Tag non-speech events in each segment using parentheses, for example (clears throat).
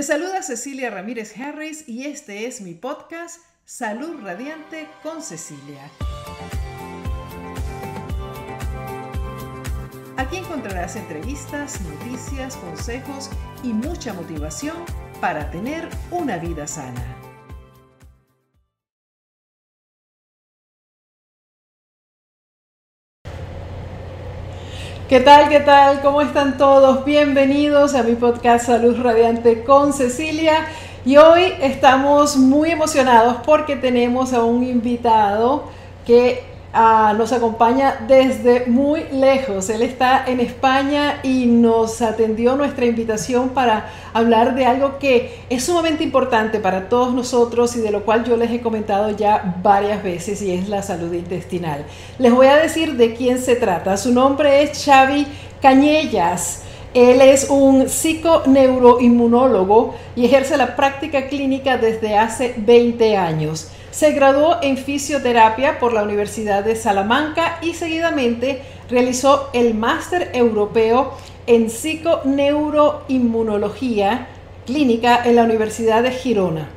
Te saluda Cecilia Ramírez Harris y este es mi podcast Salud Radiante con Cecilia. Aquí encontrarás entrevistas, noticias, consejos y mucha motivación para tener una vida sana. ¿Qué tal? ¿Qué tal? ¿Cómo están todos? Bienvenidos a mi podcast Salud Radiante con Cecilia. Y hoy estamos muy emocionados porque tenemos a un invitado que Ah, nos acompaña desde muy lejos. Él está en España y nos atendió nuestra invitación para hablar de algo que es sumamente importante para todos nosotros y de lo cual yo les he comentado ya varias veces y es la salud intestinal. Les voy a decir de quién se trata. Su nombre es Xavi Cañellas. Él es un psiconeuroinmunólogo y ejerce la práctica clínica desde hace 20 años. Se graduó en fisioterapia por la Universidad de Salamanca y seguidamente realizó el máster europeo en psiconeuroinmunología clínica en la Universidad de Girona.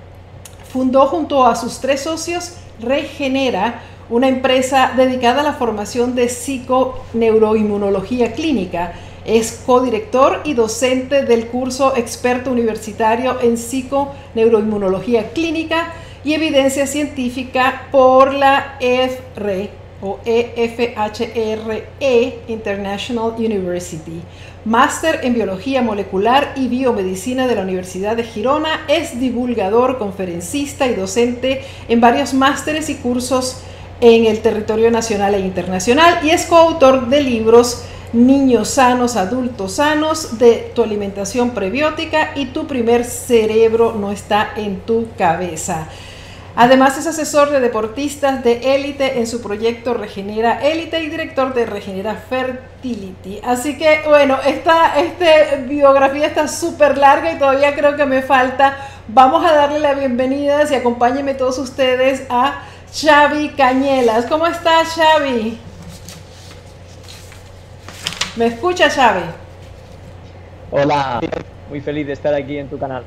Fundó junto a sus tres socios Regenera, una empresa dedicada a la formación de psiconeuroinmunología clínica. Es codirector y docente del curso experto universitario en psiconeuroinmunología clínica y evidencia científica por la EFRE o EFHRE e International University. Máster en Biología Molecular y Biomedicina de la Universidad de Girona, es divulgador, conferencista y docente en varios másteres y cursos en el territorio nacional e internacional y es coautor de libros Niños sanos, adultos sanos, de tu alimentación prebiótica y tu primer cerebro no está en tu cabeza. Además es asesor de deportistas de élite en su proyecto Regenera Élite y director de Regenera Fertility. Así que bueno, esta, este biografía está súper larga y todavía creo que me falta. Vamos a darle la bienvenida y acompáñenme todos ustedes a Xavi Cañelas. ¿Cómo estás Xavi? ¿Me escucha Xavi? Hola, muy feliz de estar aquí en tu canal.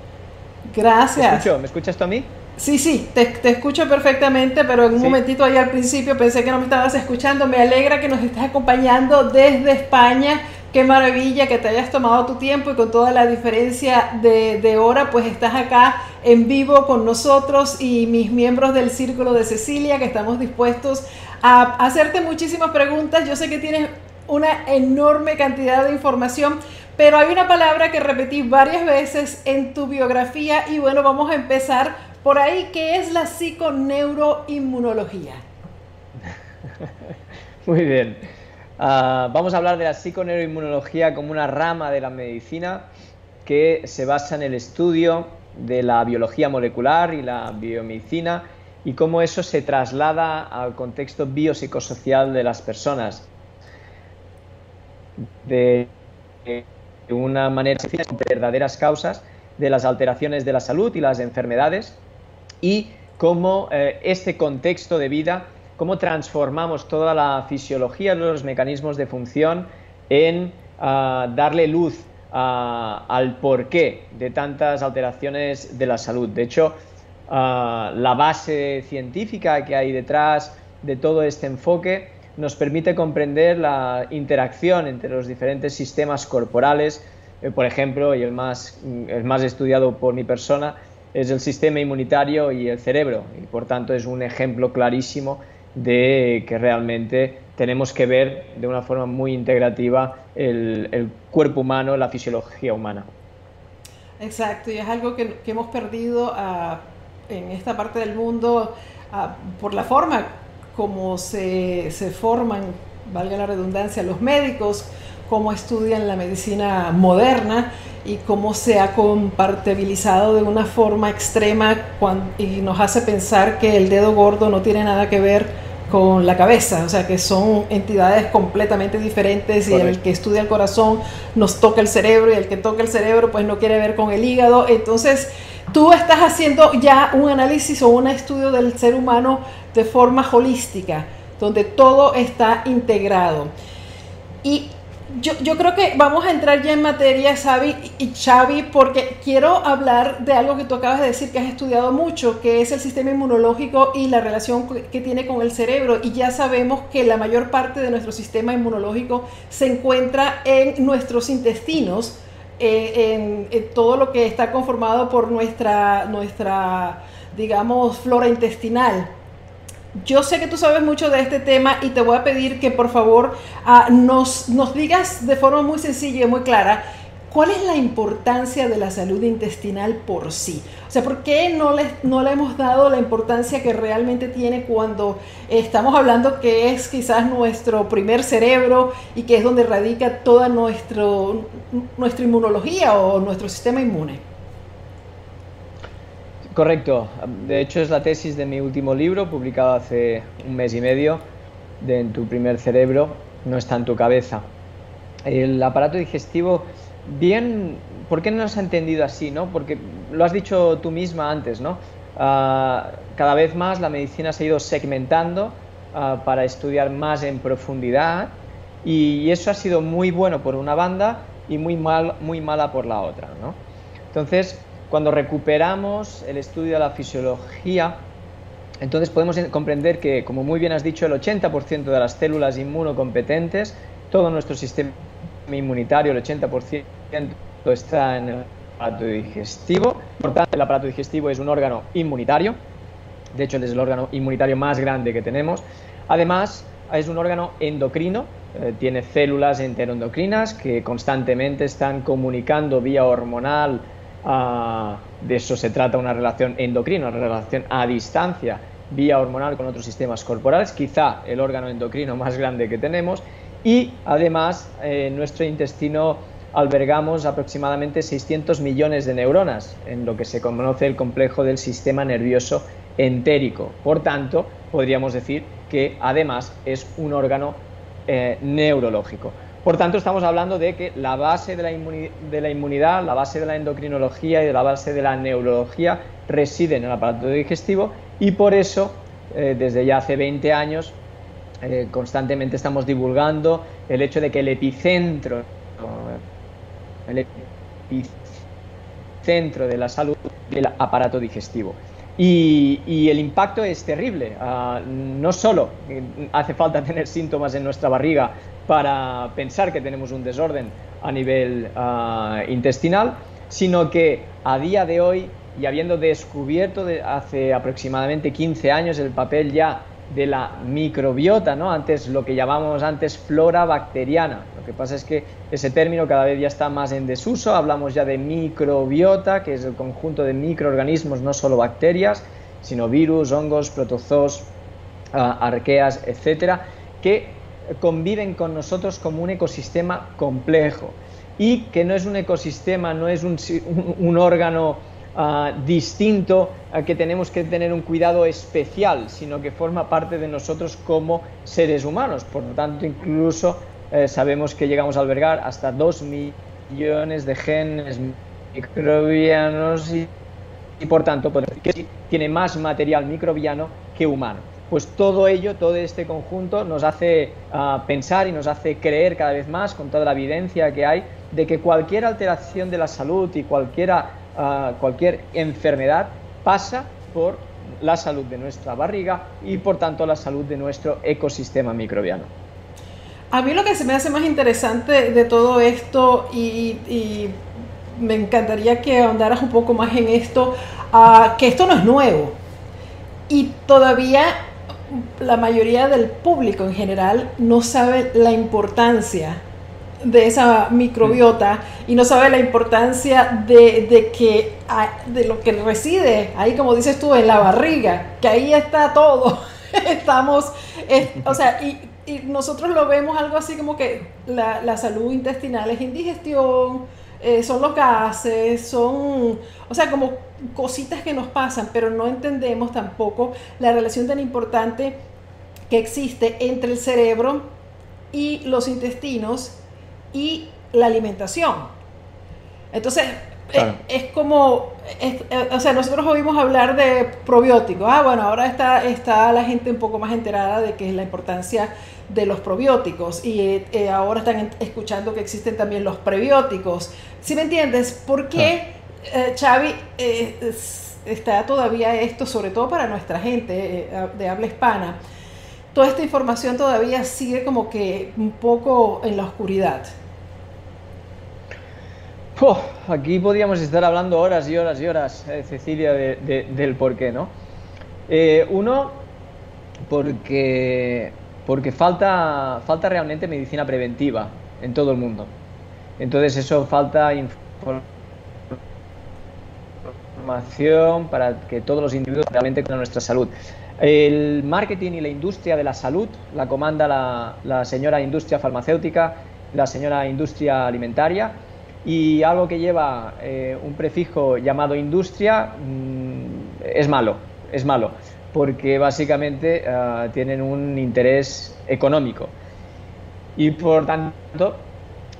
Gracias. ¿Me escuchas tú a mí? Sí, sí, te, escucho perfectamente, pero en un momentito ahí al principio pensé que no me estabas escuchando. Me alegra que nos estés acompañando desde España. Qué maravilla que te hayas tomado tu tiempo y con toda la diferencia de, de hora, pues estás acá en vivo con nosotros y mis miembros del Círculo de Cecilia, que estamos dispuestos a hacerte muchísimas preguntas. Yo sé que tienes una enorme cantidad de información, pero hay una palabra que repetí varias veces en tu biografía y bueno, vamos a empezar por ahí, ¿qué es la psiconeuroinmunología? (laughs) Muy bien. Ah, vamos a hablar de la psiconeuroinmunología como una rama de la medicina que se basa en el estudio de la biología molecular y la biomedicina y cómo eso se traslada al contexto biopsicosocial de las personas. De, una manera sencilla, verdaderas causas de las alteraciones de la salud y las enfermedades y cómo eh, este contexto de vida, cómo transformamos toda la fisiología, los mecanismos de función en ah, darle luz al porqué de tantas alteraciones de la salud. De hecho, ah, la base científica que hay detrás de todo este enfoque nos permite comprender la interacción entre los diferentes sistemas corporales, eh, por ejemplo, y el más, el más estudiado por mi persona, es el sistema inmunitario y el cerebro y por tanto es un ejemplo clarísimo de que realmente tenemos que ver de una forma muy integrativa el, cuerpo humano, la fisiología humana. Exacto, y es algo que, hemos perdido ah, en esta parte del mundo ah, por la forma como se, se forman, valga la redundancia, los médicos, cómo estudian la medicina moderna y cómo se ha compartibilizado de una forma extrema y nos hace pensar que el dedo gordo no tiene nada que ver con la cabeza, o sea que son entidades completamente diferentes y el que estudia el corazón nos toca el cerebro y el que toca el cerebro pues no quiere ver con el hígado, entonces tú estás haciendo ya un análisis o un estudio del ser humano de forma holística, donde todo está integrado. Y yo, yo, creo que vamos a entrar ya en materia, Xavi y Xavi, porque quiero hablar de algo que tú acabas de decir, que has estudiado mucho, que es el sistema inmunológico y la relación que tiene con el cerebro. Y ya sabemos que la mayor parte de nuestro sistema inmunológico se encuentra en nuestros intestinos, eh, en, todo lo que está conformado por nuestra, nuestra, digamos, flora intestinal yo sé que tú sabes mucho de este tema y te voy a pedir que por favor ah, nos, nos digas de forma muy sencilla y muy clara ¿Cuál es la importancia de la salud intestinal por sí? O sea, ¿por qué no le, no le hemos dado la importancia que realmente tiene cuando estamos hablando que es quizás nuestro primer cerebro y que es donde radica toda nuestro, nuestra inmunología o nuestro sistema inmune? Correcto. De hecho, es la tesis de mi último libro, publicado hace un mes y medio, de En tu primer cerebro, no está en tu cabeza. El aparato digestivo, bien, ¿por qué no se ha entendido así? ¿no? Porque lo has dicho tú misma antes, ¿no? Ah, cada vez más la medicina se ha ido segmentando ah, para estudiar más en profundidad y eso ha sido muy bueno por una banda y muy, mal, muy mala por la otra. ¿no? Entonces, cuando recuperamos el estudio de la fisiología, entonces podemos comprender que, como muy bien has dicho, el 80% de las células inmunocompetentes, todo nuestro sistema inmunitario, el 80% está en el aparato digestivo. Por tanto, el aparato digestivo es un órgano inmunitario. De hecho, es el órgano inmunitario más grande que tenemos. Además, es un órgano endocrino, eh, tiene células enteroendocrinas que constantemente están comunicando vía hormonal de eso se trata una relación endocrina, una relación a distancia vía hormonal con otros sistemas corporales, quizá el órgano endocrino más grande que tenemos, y además en nuestro intestino albergamos aproximadamente 600 millones de neuronas, en lo que se conoce el complejo del sistema nervioso entérico. Por tanto, podríamos decir que además es un órgano eh, neurológico. Por tanto, estamos hablando de que la base de la, inmunidad, la base de la endocrinología y de la base de la neurología reside en el aparato digestivo y por eso, eh, desde ya hace 20 años, eh, constantemente estamos divulgando el hecho de que el epicentro, el epicentro de la salud del aparato digestivo. Y, el impacto es terrible. Ah, no solo hace falta tener síntomas en nuestra barriga para pensar que tenemos un desorden a nivel ah, intestinal, sino que a día de hoy, y habiendo descubierto hace aproximadamente 15 años el papel ya de la microbiota, ¿no? Antes lo que llamábamos antes flora bacteriana. Lo que pasa es que ese término cada vez ya está más en desuso, hablamos ya de microbiota, que es el conjunto de microorganismos, no solo bacterias, sino virus, hongos, protozoos, ah, arqueas, etcétera, que conviven con nosotros como un ecosistema complejo y que no es un ecosistema, no es un órgano Ah, distinto a que tenemos que tener un cuidado especial, sino que forma parte de nosotros como seres humanos. Por lo tanto, incluso eh, sabemos que llegamos a albergar hasta 2 millones de genes microbianos y, por tanto que tiene más material microbiano que humano. Pues todo ello, todo este conjunto nos hace ah, pensar y nos hace creer cada vez más, con toda la evidencia que hay, de que cualquier alteración de la salud y cualquiera cualquier enfermedad pasa por la salud de nuestra barriga y por tanto la salud de nuestro ecosistema microbiano. A mí lo que se me hace más interesante de todo esto y, me encantaría que ahondaras un poco más en esto, uh, que esto no es nuevo. Y todavía la mayoría del público en general no sabe la importancia de esa microbiota y no sabe la importancia de, que de lo que reside ahí como dices tú en la barriga que ahí está todo. (laughs) Estamos o sea y, nosotros lo vemos algo así como que la, salud intestinal es indigestión eh, son los gases son o sea como cositas que nos pasan pero no entendemos tampoco la relación tan importante que existe entre el cerebro y los intestinos y la alimentación. Entonces, es, como, eh, o sea, nosotros oímos hablar de probióticos. Ah, bueno, ahora está, está la gente un poco más enterada de que es la importancia de los probióticos y eh, ahora están escuchando que existen también los prebióticos. Si me entiendes? ¿Por qué, eh, Xavi, está todavía esto, sobre todo para nuestra gente de habla hispana? Toda esta información todavía sigue como que un poco en la oscuridad aquí podríamos estar hablando horas y horas y horas, eh, Cecilia, del por qué, ¿no? Eh, uno, porque, falta, falta realmente medicina preventiva en todo el mundo. Entonces eso falta información para que todos los individuos realmente cuiden nuestra salud. El marketing y la industria de la salud la comanda la, la señora industria farmacéutica, la señora industria alimentaria y algo que lleva eh, un prefijo llamado industria mm, es malo, es malo, porque básicamente ah, tienen un interés económico. Y por tanto,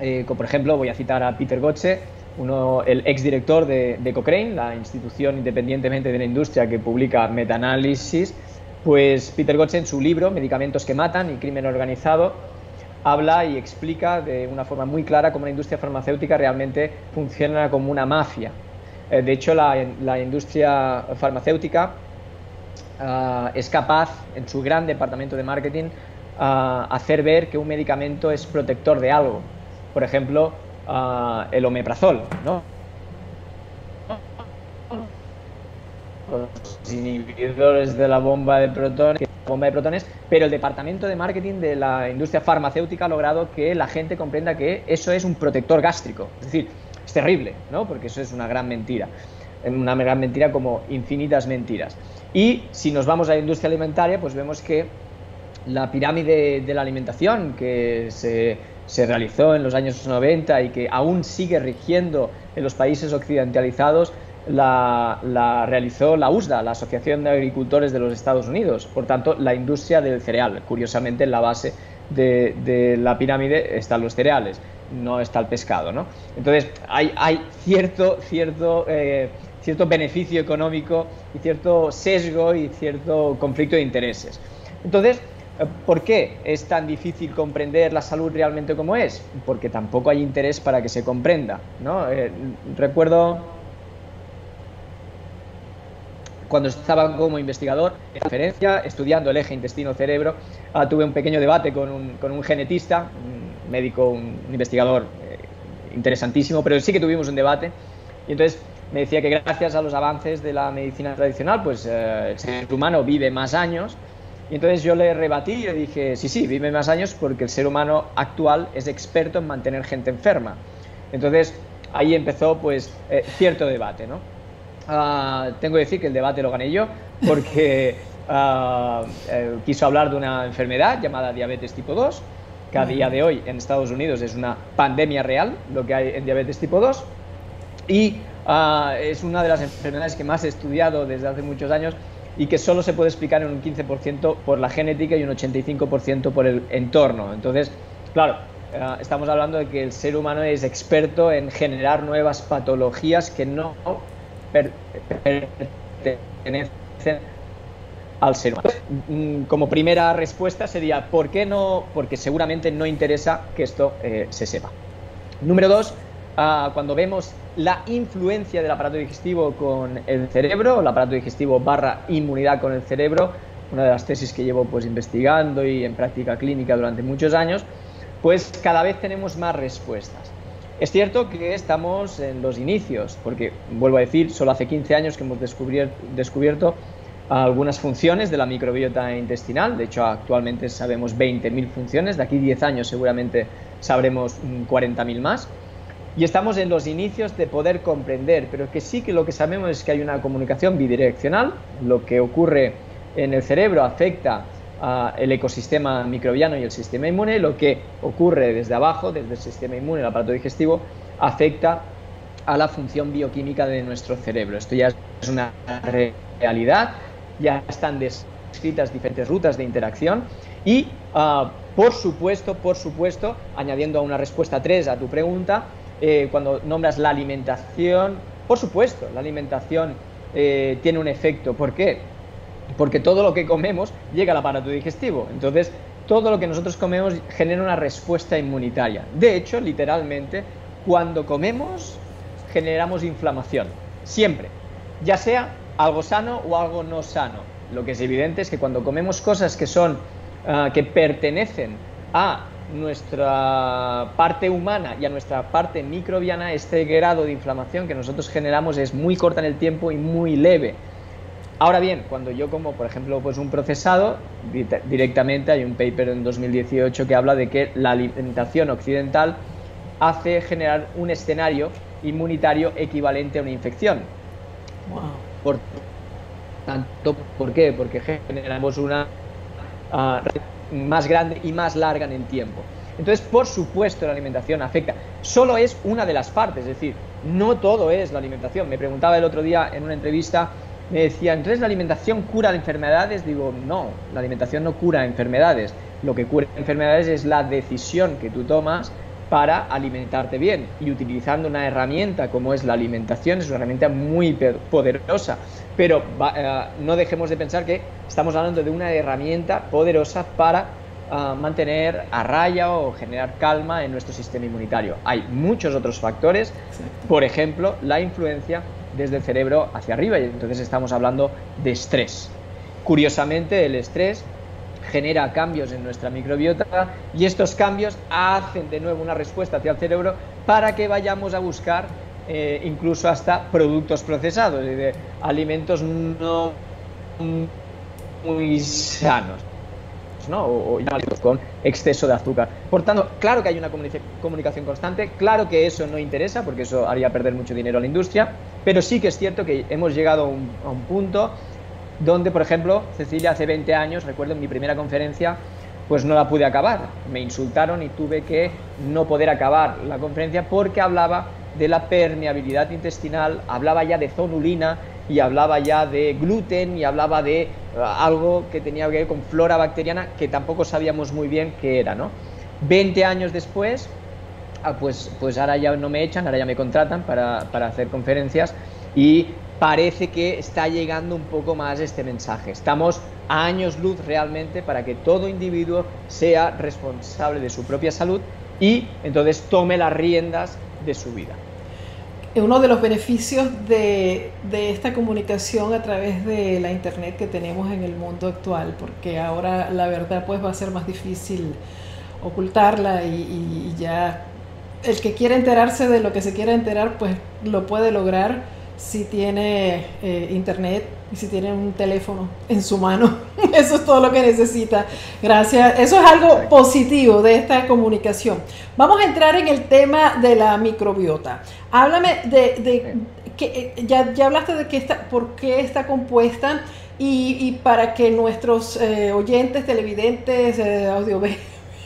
eh, por ejemplo, voy a citar a Peter Gotze, uno, el exdirector de, de Cochrane, la institución independientemente de la industria que publica metaanálisis, pues Peter Gotze en su libro Medicamentos que matan y crimen organizado habla y explica de una forma muy clara cómo la industria farmacéutica realmente funciona como una mafia. Eh, de hecho, la, industria farmacéutica ah, es capaz, en su gran departamento de marketing, uh, hacer ver que un medicamento es protector de algo. Por ejemplo, ah, el omeprazol, ¿no? Los inhibidores de la bomba de protones bomba de protones, pero el departamento de marketing de la industria farmacéutica ha logrado que la gente comprenda que eso es un protector gástrico. Es decir, es terrible, ¿no? Porque eso es una gran mentira. Una gran mentira como infinitas mentiras. Y si nos vamos a la industria alimentaria, pues vemos que la pirámide de la alimentación que se, se realizó en los años 90 y que aún sigue rigiendo en los países occidentalizados, la, realizó la USDA, la Asociación de Agricultores de los Estados Unidos. Por tanto, la industria del cereal. Curiosamente, en la base de, la pirámide están los cereales, no está el pescado. ¿no? Entonces, hay, cierto, cierto, eh, cierto beneficio económico y cierto sesgo y cierto conflicto de intereses. Entonces, ¿Por qué es tan difícil comprender la salud realmente como es? Porque tampoco hay interés para que se comprenda. ¿no? Eh, recuerdo cuando estaba como investigador en referencia, estudiando el eje intestino-cerebro, ah, tuve un pequeño debate con un, genetista, un médico, un, investigador eh, interesantísimo, pero sí que tuvimos un debate. Y entonces me decía que gracias a los avances de la medicina tradicional, pues eh, el ser humano vive más años. Y entonces yo le rebatí y le dije, sí, sí, vive más años porque el ser humano actual es experto en mantener gente enferma. Entonces ahí empezó pues eh, cierto debate, ¿no? Ah, tengo que decir que el debate lo gané yo porque (laughs) ah, eh, quiso hablar de una enfermedad llamada diabetes tipo 2, que a día de hoy en Estados Unidos es una pandemia real, lo que hay en diabetes tipo 2, y ah, es una de las enfermedades que más he estudiado desde hace muchos años y que solo se puede explicar en un 15% por la genética y un 85% por el entorno. Entonces, claro, estamos hablando de que el ser humano es experto en generar nuevas patologías que no pertenecen al ser humano. Mm, como primera respuesta sería, ¿por qué no? Porque seguramente no interesa que esto eh, se sepa. Número dos, ah, cuando vemos la influencia del aparato digestivo con el cerebro, el aparato digestivo barra inmunidad con el cerebro, una de las tesis que llevo pues investigando y en práctica clínica durante muchos años, pues cada vez tenemos más respuestas. Es cierto que estamos en los inicios, porque vuelvo a decir, solo hace 15 años que hemos descubierto, algunas funciones de la microbiota intestinal, de hecho actualmente sabemos 20.000 funciones, de aquí 10 años seguramente sabremos 40.000 más, y estamos en los inicios de poder comprender, pero que sí que lo que sabemos es que hay una comunicación bidireccional, lo que ocurre en el cerebro afecta el ecosistema microbiano y el sistema inmune, lo que ocurre desde abajo, desde el sistema inmune, el aparato digestivo, afecta a la función bioquímica de nuestro cerebro. Esto ya es una realidad, ya están descritas diferentes rutas de interacción y, ah, por supuesto, por supuesto, añadiendo a una respuesta 3 a tu pregunta, eh, cuando nombras la alimentación, por supuesto, la alimentación eh, tiene un efecto. ¿Por qué? Porque todo lo que comemos llega al aparato digestivo. Entonces, todo lo que nosotros comemos genera una respuesta inmunitaria. De hecho, literalmente, cuando comemos, generamos inflamación. Siempre. Ya sea algo sano o algo no sano. Lo que es evidente es que cuando comemos cosas que son ah, que pertenecen a nuestra parte humana y a nuestra parte microbiana, este grado de inflamación que nosotros generamos es muy corta en el tiempo y muy leve. Ahora bien, cuando yo como, por ejemplo, pues un procesado, directamente hay un paper en 2018 que habla de que la alimentación occidental hace generar un escenario inmunitario equivalente a una infección. Por tanto, ¿por qué? Porque generamos una uh, más grande y más larga en el tiempo. Entonces, por supuesto, la alimentación afecta. Solo es una de las partes, es decir, no todo es la alimentación. Me preguntaba el otro día en una entrevista, me decía, entonces la alimentación cura enfermedades. Digo, no, la alimentación no cura enfermedades. Lo que cura enfermedades es la decisión que tú tomas para alimentarte bien y utilizando una herramienta como es la alimentación, es una herramienta muy poderosa, pero eh, no dejemos de pensar que estamos hablando de una herramienta poderosa para ah, mantener a raya o generar calma en nuestro sistema inmunitario. Hay muchos otros factores, por ejemplo, la influencia desde el cerebro hacia arriba y entonces estamos hablando de estrés. Curiosamente, el estrés genera cambios en nuestra microbiota y estos cambios hacen de nuevo una respuesta hacia el cerebro para que vayamos a buscar eh, incluso hasta productos procesados, de alimentos no muy sanos. ¿No? o, con exceso de azúcar. Por tanto, claro que hay una comunicación constante, claro que eso no interesa porque eso haría perder mucho dinero a la industria, pero sí que es cierto que hemos llegado a un punto donde, por ejemplo, Cecilia hace 20 años, recuerdo en mi primera conferencia, pues no la pude acabar. Me insultaron y tuve que no poder acabar la conferencia porque hablaba de la permeabilidad intestinal, hablaba ya de zonulina y hablaba ya de gluten y hablaba de eh, algo que tenía que ver con flora bacteriana que tampoco sabíamos muy bien qué era, ¿no? 20 años después, ah, pues, pues ahora ya no me echan, ahora ya me contratan para, para hacer conferencias y parece que está llegando un poco más este mensaje. Estamos a años luz realmente para que todo individuo sea responsable de su propia salud y entonces tome las riendas de su vida. Uno de los beneficios de, esta comunicación a través de la internet que tenemos en el mundo actual, porque ahora la verdad pues va a ser más difícil ocultarla y, y ya el que quiera enterarse de lo que se quiera enterar pues lo puede lograr si tiene eh, internet y si tiene un teléfono en su mano. (laughs) Eso es todo lo que necesita. Gracias. Eso es algo positivo de esta comunicación. Vamos a entrar en el tema de la microbiota. Háblame de, que eh, ya, ya, hablaste de qué está, por qué está compuesta y, para que nuestros eh, oyentes, televidentes, audio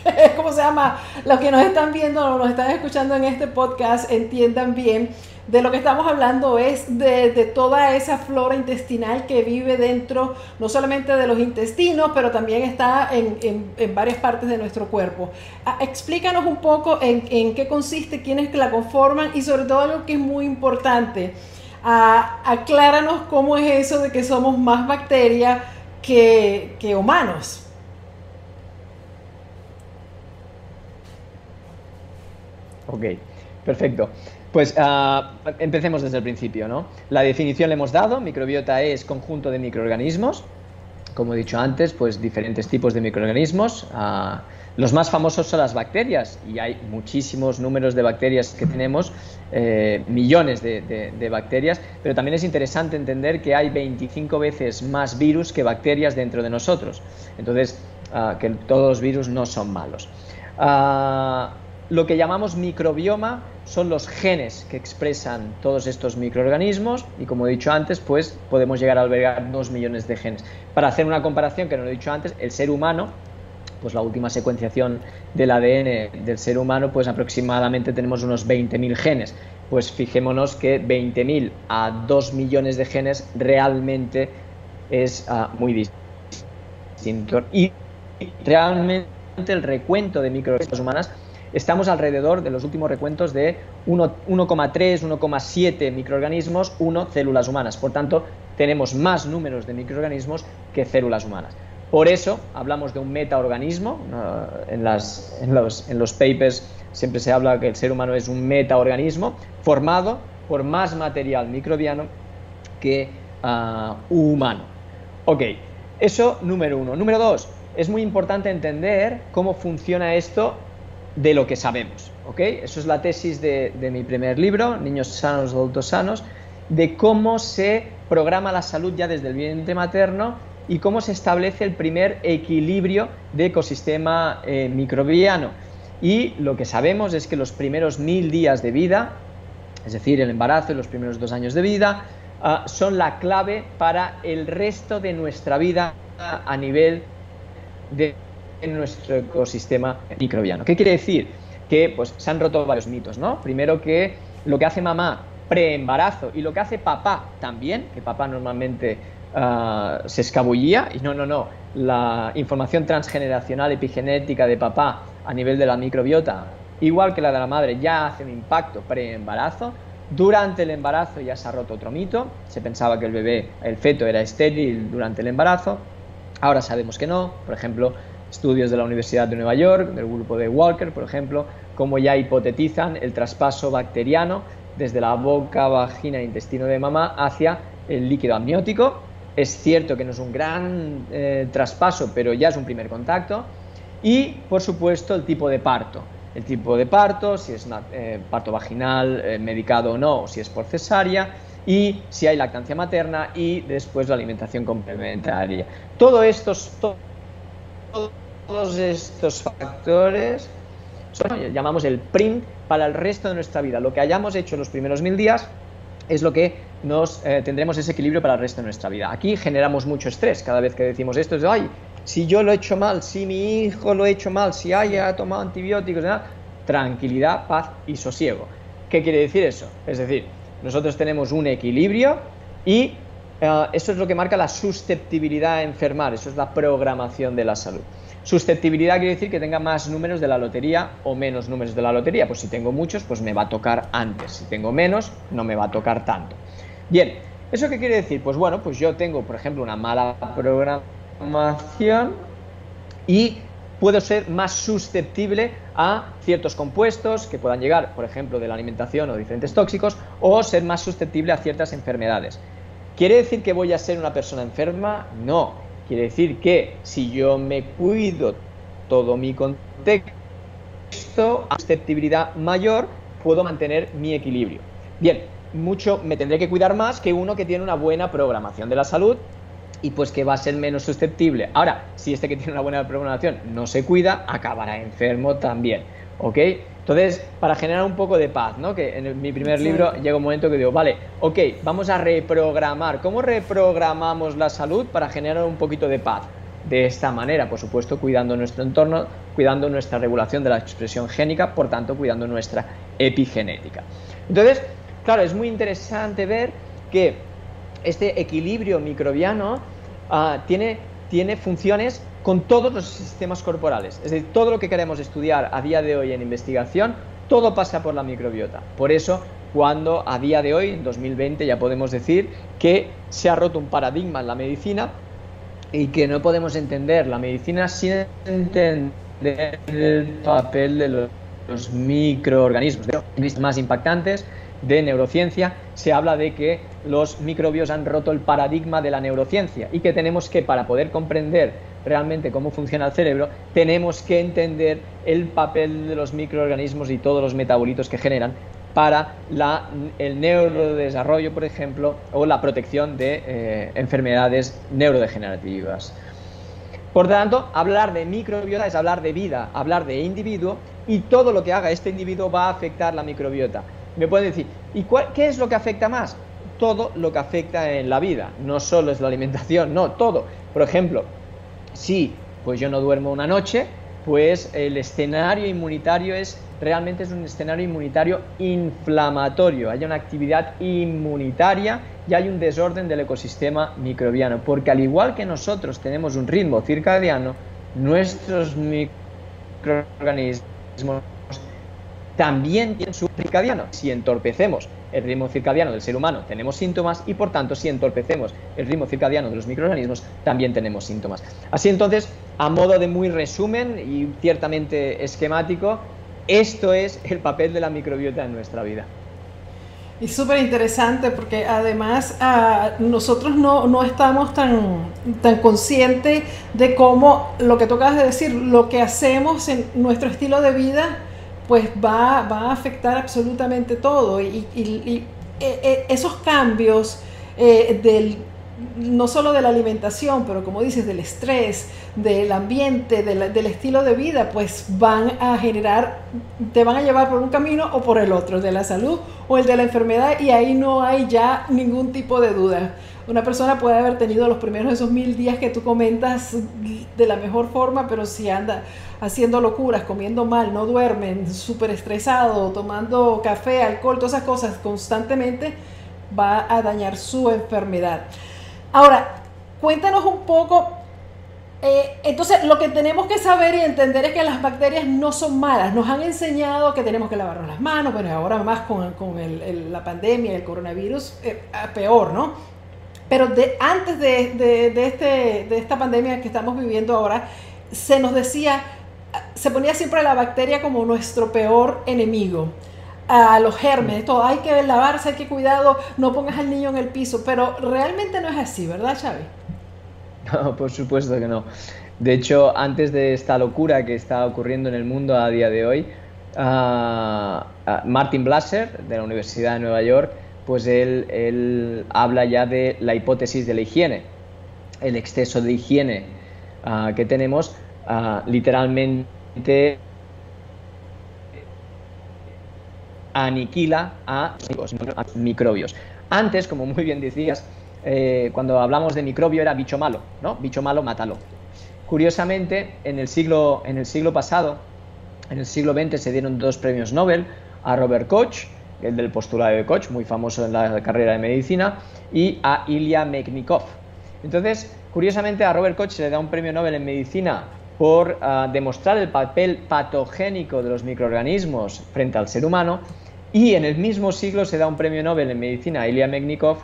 (laughs) ¿cómo se llama? Los que nos están viendo o nos están escuchando en este podcast entiendan bien de lo que estamos hablando es de, toda esa flora intestinal que vive dentro, no solamente de los intestinos, pero también está en, varias partes de nuestro cuerpo. Ah, explícanos un poco en, qué consiste, quiénes la conforman y sobre todo algo que es muy importante. Ah, acláranos cómo es eso de que somos más bacterias que, que humanos. Ok, perfecto. Pues uh, empecemos desde el principio, ¿no? La definición le hemos dado, microbiota es conjunto de microorganismos, como he dicho antes, pues diferentes tipos de microorganismos. Uh, los más famosos son las bacterias y hay muchísimos números de bacterias que tenemos, eh, millones de, bacterias, pero también es interesante entender que hay 25 veces más virus que bacterias dentro de nosotros. Entonces, uh, que todos los virus no son malos. Lo que llamamos microbioma son los genes que expresan todos estos microorganismos y como he dicho antes, pues podemos llegar a albergar dos millones de genes. Para hacer una comparación, que no lo he dicho antes, el ser humano, pues la última secuenciación del ADN del ser humano, pues aproximadamente tenemos unos 20.000 genes. Pues fijémonos que 20.000 a 2 millones de genes realmente es ah, muy distinto. Y realmente el recuento de microorganismos humanas estamos alrededor de los últimos recuentos de 1,3, 1,7 microorganismos, 1 células humanas. Por tanto, tenemos más números de microorganismos que células humanas. Por eso hablamos de un metaorganismo. En, en, los, en los papers siempre se habla que el ser humano es un metaorganismo formado por más material microbiano que ah, humano. Ok, eso número uno. Número dos, es muy importante entender cómo funciona esto de lo que sabemos. ¿ok? Eso es la tesis de, mi primer libro, Niños sanos, adultos sanos, de cómo se programa la salud ya desde el vientre materno y cómo se establece el primer equilibrio de ecosistema eh, microbiano. Y lo que sabemos es que los primeros mil días de vida, es decir, el embarazo y los primeros dos años de vida, ah, son la clave para el resto de nuestra vida a nivel de nuestro ecosistema microbiano. ¿Qué quiere decir? Que pues, se han roto varios mitos, ¿no? Primero que lo que hace mamá pre-embarazo y lo que hace papá también, que papá normalmente ah, se escabullía, y no, no, no, la información transgeneracional epigenética de papá a nivel de la microbiota, igual que la de la madre, ya hace un impacto pre-embarazo. Durante el embarazo ya se ha roto otro mito, se pensaba que el bebé, el feto era estéril durante el embarazo, ahora sabemos que no, por ejemplo, estudios de la Universidad de Nueva York, del grupo de Walker, por ejemplo, como ya hipotetizan el traspaso bacteriano desde la boca, vagina e intestino de mamá hacia el líquido amniótico. Es cierto que no es un gran eh, traspaso, pero ya es un primer contacto. Y, por supuesto, el tipo de parto. El tipo de parto, si es eh, parto vaginal, eh, medicado o no, o si es por cesárea, y si hay lactancia materna y después la alimentación complementaria. Todo estos, todos estos factores son, llamamos el PRIM para el resto de nuestra vida. Lo que hayamos hecho en los primeros mil días es lo que nos eh, tendremos ese equilibrio para el resto de nuestra vida. Aquí generamos mucho estrés cada vez que decimos esto, es de, ay, si yo lo he hecho mal, si mi hijo lo ha hecho mal, si haya tomado antibióticos, tranquilidad, paz y sosiego. ¿Qué quiere decir eso? Es decir, nosotros tenemos un equilibrio y eh, eso es lo que marca la susceptibilidad a enfermar, eso es la programación de la salud. Susceptibilidad quiere decir que tenga más números de la lotería o menos números de la lotería. Pues si tengo muchos, pues me va a tocar antes. Si tengo menos, no me va a tocar tanto. Bien, ¿eso qué quiere decir? Pues bueno, pues yo tengo, por ejemplo, una mala programación y puedo ser más susceptible a ciertos compuestos que puedan llegar, por ejemplo, de la alimentación o diferentes tóxicos, o ser más susceptible a ciertas enfermedades. ¿Quiere decir que voy a ser una persona enferma? No. Quiere decir que si yo me cuido todo mi contexto, a susceptibilidad mayor, puedo mantener mi equilibrio. Bien, mucho me tendré que cuidar más que uno que tiene una buena programación de la salud y pues que va a ser menos susceptible. Ahora, si este que tiene una buena programación no se cuida, acabará enfermo también. ¿Ok? Entonces, para generar un poco de paz, ¿no? Que en mi primer libro llega un momento que digo, vale, ok, vamos a reprogramar. ¿Cómo reprogramamos la salud para generar un poquito de paz? De esta manera, por supuesto, cuidando nuestro entorno, cuidando nuestra regulación de la expresión génica, por tanto, cuidando nuestra epigenética. Entonces, claro, es muy interesante ver que este equilibrio microbiano ah, tiene, tiene funciones con todos los sistemas corporales. Es decir, todo lo que queremos estudiar a día de hoy en investigación, todo pasa por la microbiota. Por eso, cuando a día de hoy, en 2020, ya podemos decir que se ha roto un paradigma en la medicina y que no podemos entender la medicina sin entender el papel de los, microorganismos. Los más impactantes de neurociencia se habla de que los microbios han roto el paradigma de la neurociencia y que tenemos que, para poder comprender realmente cómo funciona el cerebro, tenemos que entender el papel de los microorganismos y todos los metabolitos que generan para el neurodesarrollo, por ejemplo, o la protección de eh, enfermedades neurodegenerativas. Por tanto, hablar de microbiota es hablar de vida, hablar de individuo y todo lo que haga este individuo va a afectar la microbiota me pueden decir, ¿y qué es lo que afecta más? Todo lo que afecta en la vida, no solo es la alimentación, no, todo. Por ejemplo, si pues yo no duermo una noche, pues el escenario inmunitario es realmente es un escenario inmunitario inflamatorio, hay una actividad inmunitaria y hay un desorden del ecosistema microbiano, porque al igual que nosotros tenemos un ritmo circadiano, nuestros microorganismos también tienen su circadiano. Si entorpecemos el ritmo circadiano del ser humano, tenemos síntomas y por tanto, si entorpecemos el ritmo circadiano de los microorganismos, también tenemos síntomas. Así entonces, a modo de muy resumen y ciertamente esquemático, esto es el papel de la microbiota en nuestra vida. Y súper interesante porque además ah, nosotros no, no, estamos tan, tan conscientes de cómo lo que tocas de decir, lo que hacemos en nuestro estilo de vida, pues va, va a afectar absolutamente todo. Y, e, e, esos cambios eh, del no solo de la alimentación, pero como dices, del estrés, del ambiente, del estilo de vida, pues van a generar, te van a llevar por un camino o por el otro, de la salud o el de la enfermedad, y ahí no hay ya ningún tipo de duda. Una persona puede haber tenido los primeros esos mil días que tú comentas de la mejor forma, pero si anda haciendo locuras, comiendo mal, no duermen, súper estresado, tomando café, alcohol, todas esas cosas constantemente, va a dañar su enfermedad. Ahora, cuéntanos un poco. Eh, entonces, lo que tenemos que saber y entender es que las bacterias no son malas. Nos han enseñado que tenemos que lavarnos las manos, bueno, ahora más con, con la pandemia, el coronavirus, eh, peor, ¿no? Pero de, antes de, de, este, de esta pandemia que estamos viviendo ahora, se nos decía, se ponía siempre la bacteria como nuestro peor enemigo a los gérmenes, todo, hay que lavarse, hay que cuidado, no pongas al niño en el piso, pero realmente no es así, ¿verdad, Xavi? (laughs) No, por supuesto que no. De hecho, antes de esta locura que está ocurriendo en el mundo a día de hoy, Martin Blasser, de la Universidad de Nueva York, pues él, él, habla ya de la hipótesis de la higiene, el exceso de higiene ah, que tenemos, ah, literalmente aniquila a microbios. Antes, como muy bien decías, eh, cuando hablamos de microbio era bicho malo, ¿no? Bicho malo, mátalo. Curiosamente, en el siglo, en el siglo pasado, en el siglo XX, se dieron dos premios Nobel a Robert Koch, el del postulado de Koch, muy famoso en la carrera de medicina, y a Ilya Meknikov. Entonces, curiosamente, a Robert Koch se le da un premio Nobel en medicina por ah, demostrar el papel patogénico de los microorganismos frente al ser humano y en el mismo siglo se da un premio Nobel en medicina a Ilya Meknikov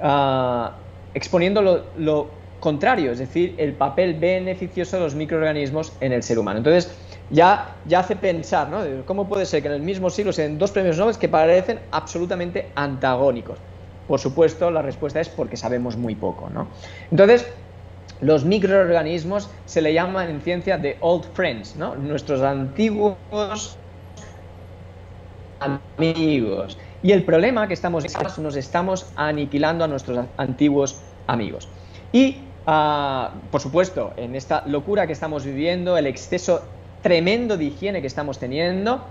ah, exponiendo lo, contrario, es decir, el papel beneficioso de los microorganismos en el ser humano. Entonces, ya, ya hace pensar, ¿no? ¿Cómo puede ser que en el mismo siglo se den dos premios Nobel que parecen absolutamente antagónicos? Por supuesto, la respuesta es porque sabemos muy poco, ¿no? Entonces, los microorganismos se le llaman en ciencia de old friends, ¿no? nuestros antiguos amigos. Y el problema que estamos nos estamos aniquilando a nuestros antiguos amigos. Y, ah, por supuesto, en esta locura que estamos viviendo, el exceso tremendo de higiene que estamos teniendo,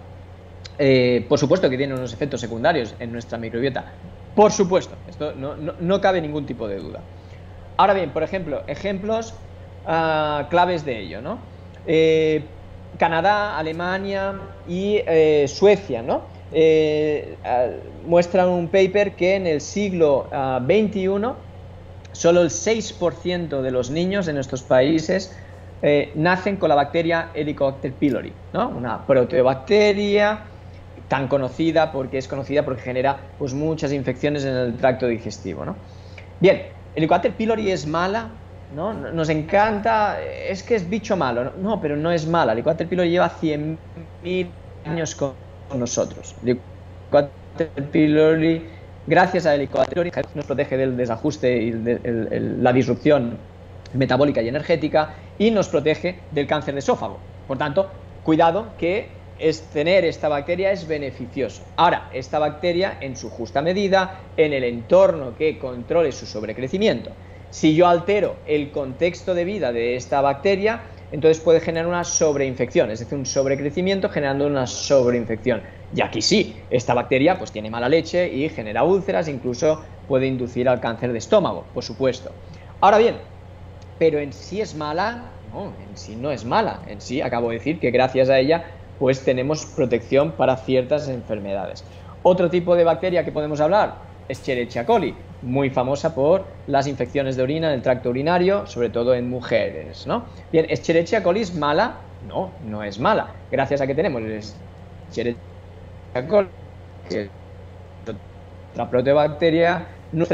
eh, por supuesto que tiene unos efectos secundarios en nuestra microbiota. Por supuesto, esto no cabe ningún tipo de duda. Ahora bien, por ejemplo, ejemplos ah, claves de ello, ¿no? Eh, Canadá, Alemania y eh, Suecia, ¿no? Eh, ah, muestran un paper que en el siglo XXI ah, solo el 6% de los niños en estos países nacen con la bacteria Helicobacter pylori, ¿no? Una proteobacteria tan conocida porque es conocida porque genera pues, muchas infecciones en el tracto digestivo, ¿no? Bien, Helicobacter pylori es mala, ¿no? Nos encanta, es que es bicho malo. No, pero no es mala. Helicobacter pylori lleva 100.000 años con nosotros. Helicobacter pylori, gracias a Helicobacter pylori, nos protege del desajuste y la disrupción metabólica y energética y nos protege del cáncer de esófago. Por tanto, cuidado que es tener esta bacteria es beneficioso. Ahora, esta bacteria en su justa medida, en el entorno que controle su sobrecrecimiento. Si yo altero el contexto de vida de esta bacteria, entonces puede generar una sobreinfección, es decir, un sobrecrecimiento generando una sobreinfección. Y aquí sí, esta bacteria pues tiene mala leche y genera úlceras, incluso puede inducir al cáncer de estómago, por supuesto. Ahora bien, pero en sí es mala, no, en sí no es mala, en sí acabo de decir que gracias a ella pues tenemos protección para ciertas enfermedades. Otro tipo de bacteria que podemos hablar, es Escherichia coli, muy famosa por las infecciones de orina en el tracto urinario, sobre todo en mujeres, ¿no? Bien, ¿Escherichia coli es mala? No, no es mala. Gracias a que tenemos Escherichia coli, que otra proteobacteria, no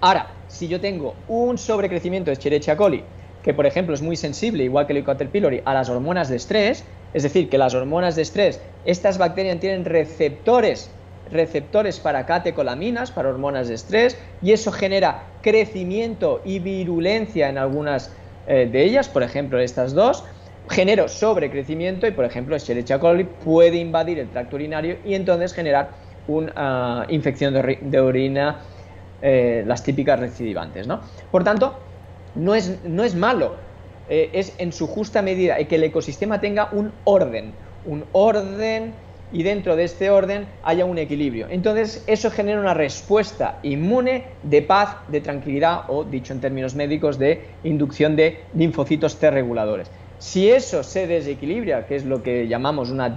Ahora, si yo tengo un sobrecrecimiento de Escherichia coli, que por ejemplo es muy sensible, igual que el Helicobacter pylori, a las hormonas de estrés, es decir, que las hormonas de estrés, estas bacterias tienen receptores, receptores para catecolaminas, para hormonas de estrés, y eso genera crecimiento y virulencia en algunas eh, de ellas, por ejemplo estas dos, genero sobrecrecimiento y por ejemplo Escherichia coli puede invadir el tracto urinario y entonces generar una ah, infección de, orina, eh, las típicas recidivantes. ¿no? Por tanto, no es, no es malo, eh, es en su justa medida que el ecosistema tenga un orden, un orden y dentro de este orden haya un equilibrio. Entonces eso genera una respuesta inmune de paz, de tranquilidad o, dicho en términos médicos, de inducción de linfocitos T reguladores. Si eso se desequilibra, que es lo que llamamos una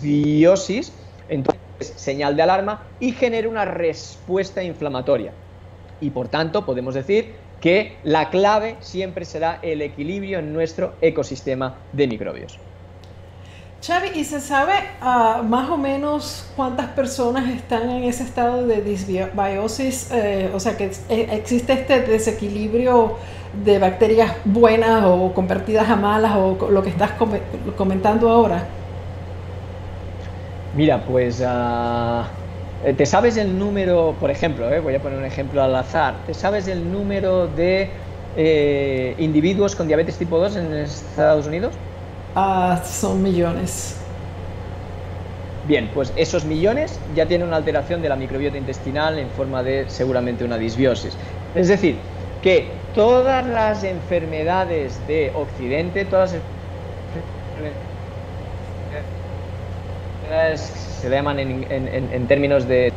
disbiosis, entonces señal de alarma y genera una respuesta inflamatoria. Y por tanto podemos decir que la clave siempre será el equilibrio en nuestro ecosistema de microbios. Xavi, ¿y se sabe ah, más o menos cuántas personas están en ese estado de disbiosis? Eh, o sea, que eh, existe este desequilibrio de bacterias buenas o convertidas a malas o lo que estás comentando ahora. Mira, pues ah, ¿te sabes el número, por ejemplo, voy a poner un ejemplo al azar, ¿te sabes el número de individuos con diabetes tipo 2 en Estados Unidos? Ah, son millones. Bien, pues esos millones ya tienen una alteración de la microbiota intestinal en forma de seguramente una disbiosis. Es decir, que todas las enfermedades de Occidente, todas las se llaman en, términos de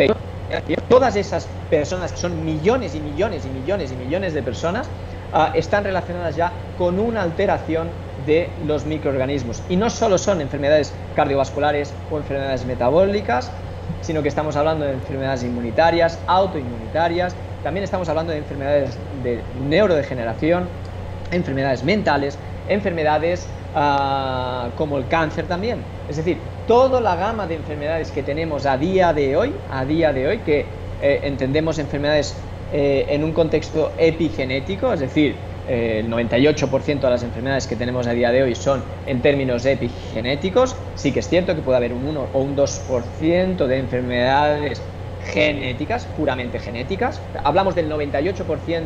todas esas personas que son millones y millones y millones y millones de personas ah, están relacionadas ya con una alteración de los microorganismos. Y no solo son enfermedades cardiovasculares o enfermedades metabólicas, sino que estamos hablando de enfermedades inmunitarias, autoinmunitarias, también estamos hablando de enfermedades de neurodegeneración, enfermedades mentales, enfermedades ah, como el cáncer también. Es decir, toda la gama de enfermedades que tenemos a día de hoy, a día de hoy, que eh, entendemos enfermedades eh, en un contexto epigenético, es decir, el 98% de las enfermedades que tenemos a día de hoy son en términos epigenéticos. Sí que es cierto que puede haber un 1 o un 2% de enfermedades genéticas, puramente genéticas. Hablamos del 98%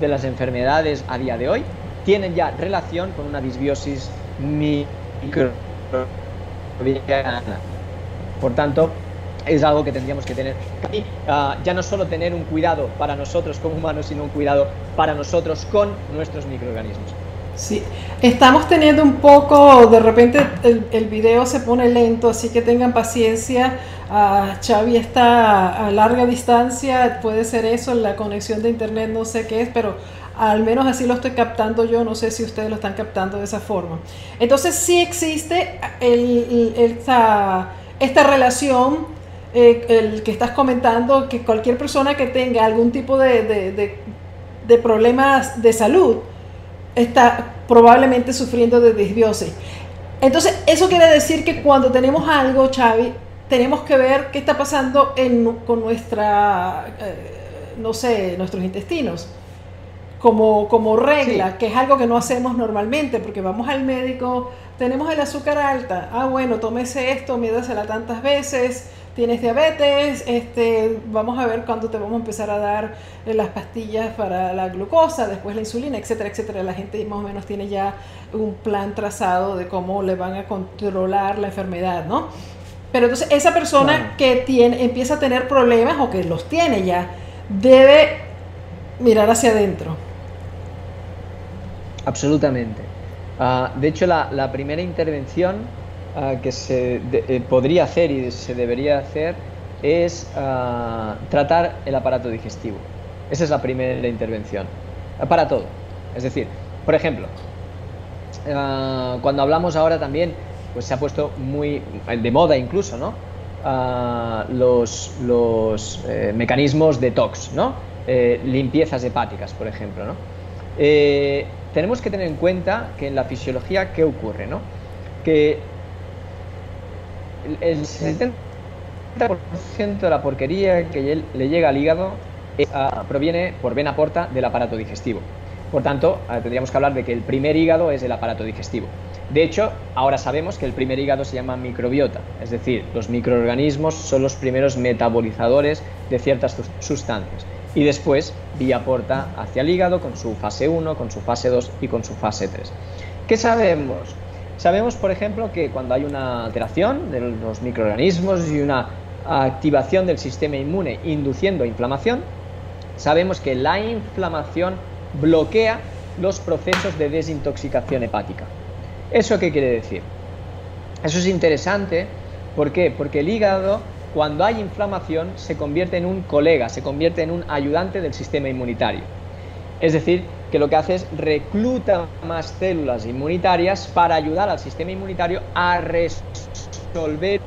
de las enfermedades a día de hoy tienen ya relación con una disbiosis Por tanto, es algo que tendríamos que tener. Y, ah, ya no solo tener un cuidado para nosotros como humanos, sino un cuidado para nosotros con nuestros microorganismos. Sí, estamos teniendo un poco, de repente el, el video se pone lento, así que tengan paciencia. Uh, Xavi está a larga distancia, puede ser eso, la conexión de internet no sé qué es, pero al menos así lo estoy captando yo, no sé si ustedes lo están captando de esa forma. Entonces sí existe el, esta, esta relación eh, el que estás comentando, que cualquier persona que tenga algún tipo de, problemas de salud está probablemente sufriendo de disbiosis. Entonces, eso quiere decir que cuando tenemos algo, Xavi, tenemos que ver qué está pasando con nuestra, eh, no sé, nuestros intestinos. Como, como regla, que es algo que no hacemos normalmente, porque vamos al médico, tenemos el azúcar alta, ah, bueno, tómese esto, mídasela tantas veces, tienes diabetes, este, vamos a ver cuándo te vamos a empezar a dar eh, las pastillas para la glucosa, después la insulina, etcétera, etcétera. La gente más o menos tiene ya un plan trazado de cómo le van a controlar la enfermedad, ¿no? Pero entonces esa persona que tiene, empieza a tener problemas o que los tiene ya, debe mirar hacia adentro. Absolutamente. Ah, de hecho, la primera intervención que se eh, podría hacer y se debería hacer es ah, tratar el aparato digestivo. Esa es la primera intervención. Para todo. Es decir, por ejemplo, cuando hablamos ahora también, pues se ha puesto muy de moda incluso, ¿no? Los, los eh, mecanismos detox, ¿no? Eh, limpiezas hepáticas, por ejemplo, ¿no? Tenemos que tener en cuenta que en la fisiología, ¿qué ocurre? ¿no? Que el 70% de la porquería que le llega al hígado ah, proviene por vena porta del aparato digestivo. Por tanto, ah, tendríamos que hablar de que el primer hígado es el aparato digestivo. De hecho, ahora sabemos que el primer hígado se llama microbiota, es decir, los microorganismos son los primeros metabolizadores de ciertas sustancias. Y después, vía porta hacia el hígado con su fase 1, con su fase 2 y con su fase 3. ¿Qué sabemos? Sabemos, por ejemplo, que cuando hay una alteración de los microorganismos y una activación del sistema inmune induciendo inflamación, sabemos que la inflamación bloquea los procesos de desintoxicación hepática. ¿Eso qué quiere decir? Eso es interesante, ¿por qué? Porque el hígado, cuando hay inflamación, se convierte en un colega, se convierte en un ayudante del sistema inmunitario. Es decir, que lo que hace es recluta más células inmunitarias para ayudar al sistema inmunitario a resolver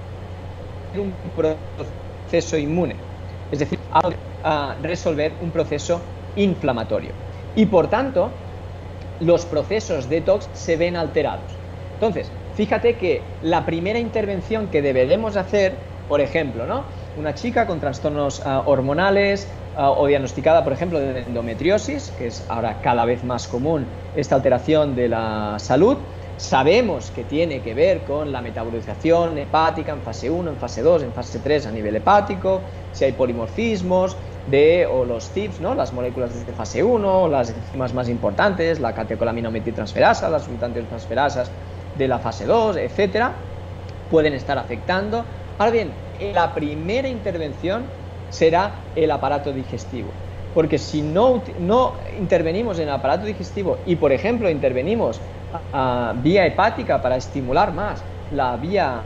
un proceso inmune. Es decir, a resolver un proceso inflamatorio y por tanto los procesos detox se ven alterados. Entonces, fíjate que la primera intervención que debemos hacer, por ejemplo, ¿no? una chica con trastornos ah, hormonales ah, o diagnosticada, por ejemplo, de endometriosis, que es ahora cada vez más común esta alteración de la salud, sabemos que tiene que ver con la metabolización hepática en fase 1, en fase 2, en fase 3 a nivel hepático, si hay polimorfismos, de o los TIPS, ¿no? las moléculas de fase 1, las enzimas más importantes, la catecolaminometiltransferasa, las sustantes transferasas de la fase 2, etcétera, pueden estar afectando. Ahora bien, la primera intervención será el aparato digestivo. Porque si no, no intervenimos en el aparato digestivo y, por ejemplo, intervenimos a, vía hepática para estimular más la vía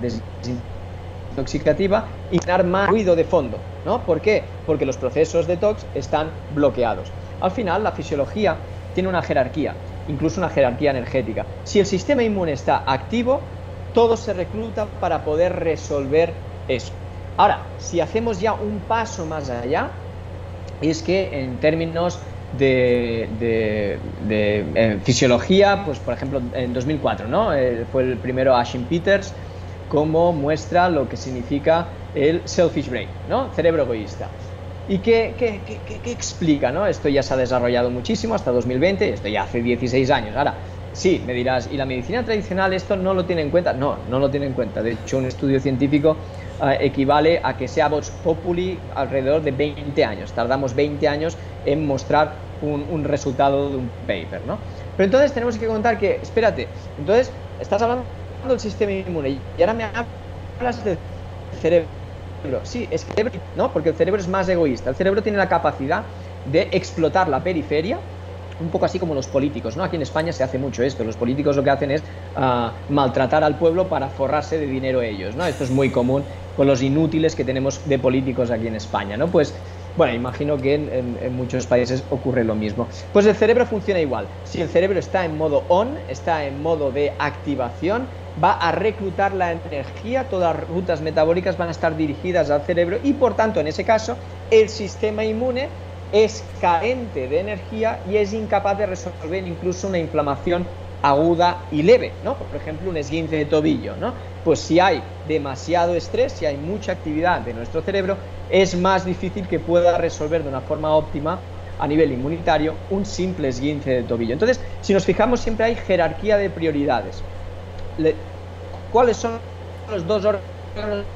desintoxicativa y tener más ruido de fondo. ¿no? ¿Por qué? Porque los procesos de tox están bloqueados. Al final, la fisiología tiene una jerarquía, incluso una jerarquía energética. Si el sistema inmune está activo, todo se recluta para poder resolver eso. Ahora, si hacemos ya un paso más allá, es que en términos de, fisiología, pues por ejemplo en 2004, ¿no? Eh, fue el primero Ashin Peters como muestra lo que significa el selfish brain, ¿no? Cerebro egoísta. ¿Y qué, qué, qué, explica? ¿no? Esto ya se ha desarrollado muchísimo hasta 2020, esto ya hace 16 años. Ahora, sí, me dirás, ¿y la medicina tradicional esto no lo tiene en cuenta? No, no lo tiene en cuenta. De hecho, un estudio científico eh, equivale a que sea Vox Populi alrededor de 20 años. Tardamos 20 años en mostrar un, un resultado de un paper, ¿no? Pero entonces tenemos que contar que, espérate, entonces estás hablando del sistema inmune y ahora me hablas del cerebro Sí, es que no, porque el cerebro es más egoísta. El cerebro tiene la capacidad de explotar la periferia, un poco así como los políticos, ¿no? Aquí en España se hace mucho esto. Los políticos lo que hacen es ah, maltratar al pueblo para forrarse de dinero ellos, ¿no? Esto es muy común con los inútiles que tenemos de políticos aquí en España, ¿no? Pues bueno, imagino que en, muchos países ocurre lo mismo. Pues el cerebro funciona igual. Si el cerebro está en modo on, está en modo de activación, va a reclutar la energía, todas las rutas metabólicas van a estar dirigidas al cerebro y por tanto en ese caso el sistema inmune es carente de energía y es incapaz de resolver incluso una inflamación aguda y leve, ¿no? Por ejemplo, un esguince de tobillo, ¿no? Pues si hay demasiado estrés, si hay mucha actividad de nuestro cerebro, es más difícil que pueda resolver de una forma óptima a nivel inmunitario un simple esguince de tobillo. Entonces, si nos fijamos, siempre hay jerarquía de prioridades cuáles son los dos órganos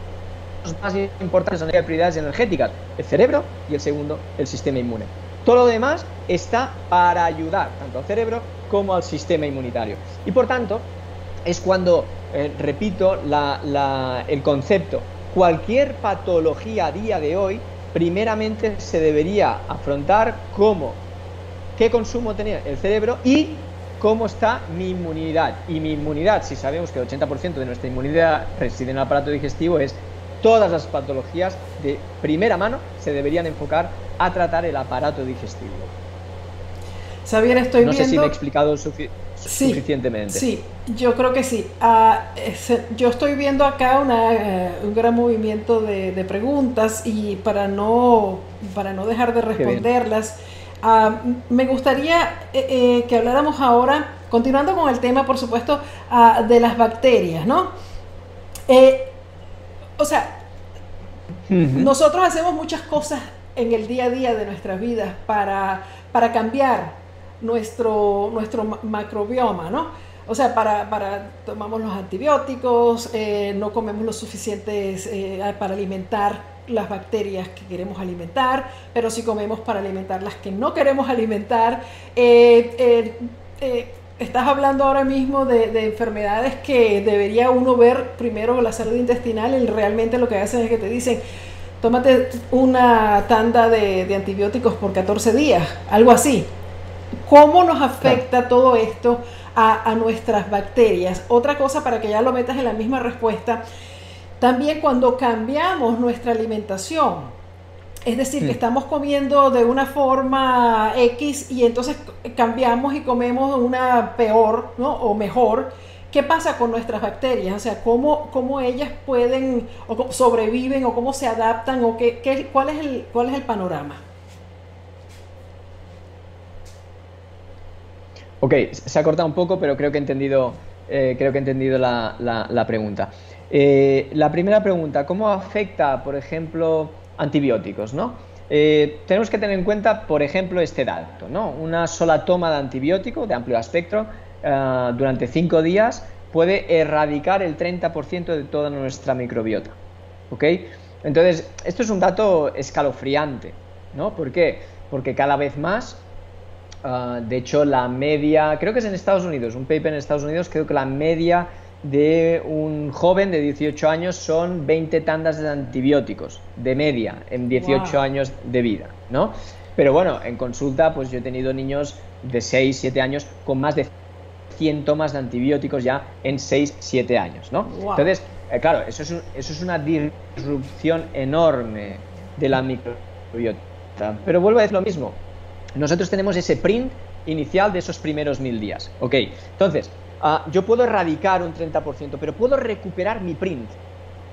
más importantes a nivel de prioridades energéticas, el cerebro y el segundo, el sistema inmune. Todo lo demás está para ayudar tanto al cerebro como al sistema inmunitario. Y por tanto, es cuando, eh, repito, el concepto, cualquier patología a día de hoy, primeramente se debería afrontar como qué consumo tenía el cerebro y cómo está mi inmunidad. Y mi inmunidad, si sabemos que el 80% de nuestra inmunidad reside en el aparato digestivo, es todas las patologías de primera mano se deberían enfocar a tratar el aparato digestivo. Xavier, estoy no sé si me he explicado suficientemente. Sí, yo creo que sí. Ah, yo estoy viendo acá eh, un gran movimiento de, preguntas y para no, para no dejar de responderlas, Ah, me gustaría eh, que habláramos ahora, continuando con el tema, por supuesto, ah, de las bacterias, ¿no? O sea, nosotros hacemos muchas cosas en el día a día de nuestras vidas para, para cambiar nuestro, nuestro macrobioma, ¿no? O sea, para, para tomamos los antibióticos, eh, no comemos lo suficientes eh, para alimentar las bacterias que queremos alimentar, pero sí comemos para alimentar las que no queremos alimentar. Eh, estás hablando ahora mismo de, enfermedades que debería uno ver primero la salud intestinal y realmente lo que hacen es que te dicen, tómate una tanda de, antibióticos por 14 días, algo así. ¿Cómo nos afecta todo esto a, nuestras bacterias? Otra cosa para que ya lo metas en la misma respuesta, también cuando cambiamos nuestra alimentación, es decir, que estamos comiendo de una forma X y entonces cambiamos y comemos una peor ¿no? o mejor, ¿Qué pasa con nuestras bacterias? O sea, ¿cómo, cómo ellas pueden o sobreviven o cómo se adaptan o qué, qué, cuál, es el, cuál es el panorama? Ok, se ha cortado un poco, pero creo que he entendido, eh, creo que he entendido la, la, pregunta. Eh, la primera pregunta, ¿cómo afecta, por ejemplo, antibióticos? ¿no? Eh, tenemos que tener en cuenta, por ejemplo, este dato, ¿no? Una sola toma de antibiótico de amplio espectro eh, durante cinco días puede erradicar el 30% de toda nuestra microbiota. ¿Ok? Entonces, esto es un dato escalofriante, ¿no? ¿Por qué? Porque cada vez más, eh, de hecho, la media, creo que es en Estados Unidos, un paper en Estados Unidos, creo que la media de un joven de 18 años son 20 tandas de antibióticos, de media, en 18 años de vida, ¿no? Pero bueno, en consulta, pues yo he tenido niños de 6, 7 años con más de 100 tomas de antibióticos ya en 6-7 años, ¿no? Entonces, eh, claro, eso es, eso es una disrupción enorme de la microbiota. Pero vuelvo a decir lo mismo. Nosotros tenemos ese print inicial de esos primeros mil días. Ok, entonces, ah, yo puedo erradicar un 30%, pero puedo recuperar mi print.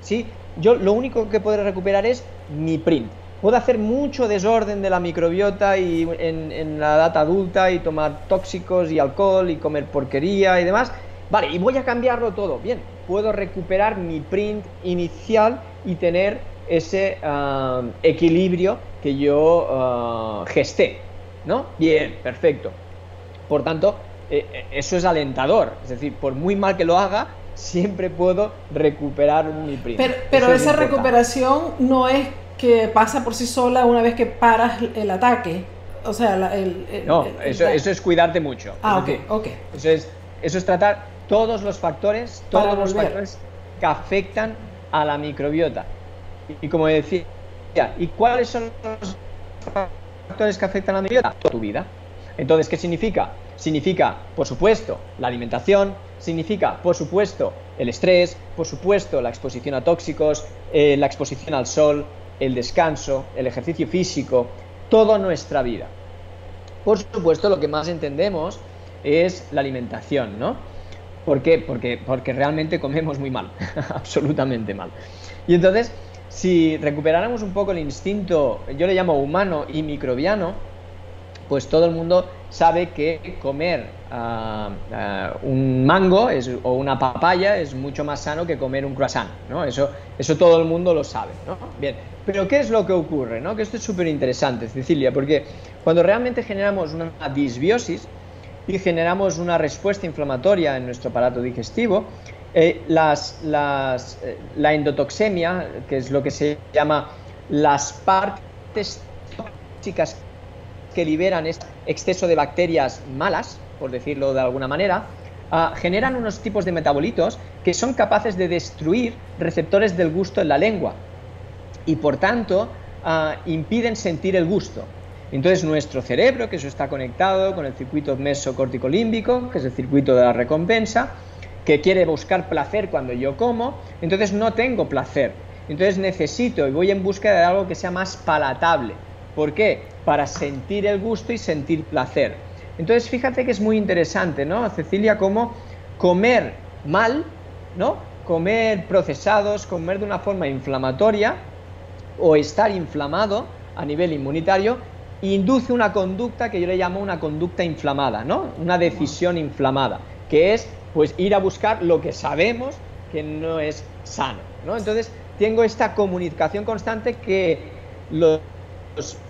¿Sí? Yo lo único que puedo recuperar es mi print puedo hacer mucho desorden de la microbiota y en, la edad adulta y tomar tóxicos y alcohol y comer porquería y demás. Vale, y voy a cambiarlo todo. Bien, puedo recuperar mi print inicial y tener ese ah, equilibrio que yo uh, gesté. ¿No? Bien, perfecto. Por tanto, eh, eh, eso es alentador. Es decir, por muy mal que lo haga, siempre puedo recuperar mi print. Pero, pero esa recuperación no es que pasa por sí sola una vez que paras el ataque. O sea, el, No, eso, es cuidarte mucho. Ah, ok, ok. Eso es, eso es tratar todos los factores, todos los factores que afectan a la microbiota. Y, como decía, ¿y cuáles son los factores que afectan a la microbiota? Toda tu vida. Entonces, ¿qué significa? Significa, por supuesto, la alimentación, significa, por supuesto, el estrés, por supuesto, la exposición a tóxicos, eh, la exposición al sol, el descanso, el ejercicio físico, toda nuestra vida. Por supuesto, lo que más entendemos es la alimentación, ¿no? ¿Por qué? Porque, porque realmente comemos muy mal, (laughs) absolutamente mal. Y entonces, si recuperáramos un poco el instinto, yo le llamo humano y microbiano, pues todo el mundo sabe que comer ah, ah, un mango o una papaya es mucho más sano que comer un croissant, ¿no? Eso, todo el mundo lo sabe, ¿no? Bien, pero ¿qué es lo que ocurre? ¿no? Que esto es súper interesante, Cecilia, porque cuando realmente generamos una disbiosis y generamos una respuesta inflamatoria en nuestro aparato digestivo, eh, las, eh, la endotoxemia, que es lo que se llama las partes tóxicas que liberan este exceso de bacterias malas, por decirlo de alguna manera, ah, generan unos tipos de metabolitos que son capaces de destruir receptores del gusto en la lengua y por tanto ah, impiden sentir el gusto. Entonces nuestro cerebro, que eso está conectado con el circuito mesocorticolímbico, que es el circuito de la recompensa, que quiere buscar placer cuando yo como, entonces no tengo placer. Entonces necesito y voy en busca de algo que sea más palatable. ¿Por qué? Para sentir el gusto y sentir placer. Entonces fíjate que es muy interesante, ¿no, Cecilia? Cómo comer mal, ¿no? Comer procesados, comer de una forma inflamatoria, o estar inflamado a nivel inmunitario induce una conducta que yo le llamo una conducta inflamada, ¿no? Una decisión inflamada, que es pues ir a buscar lo que sabemos que no es sano, ¿no? Entonces, tengo esta comunicación constante que los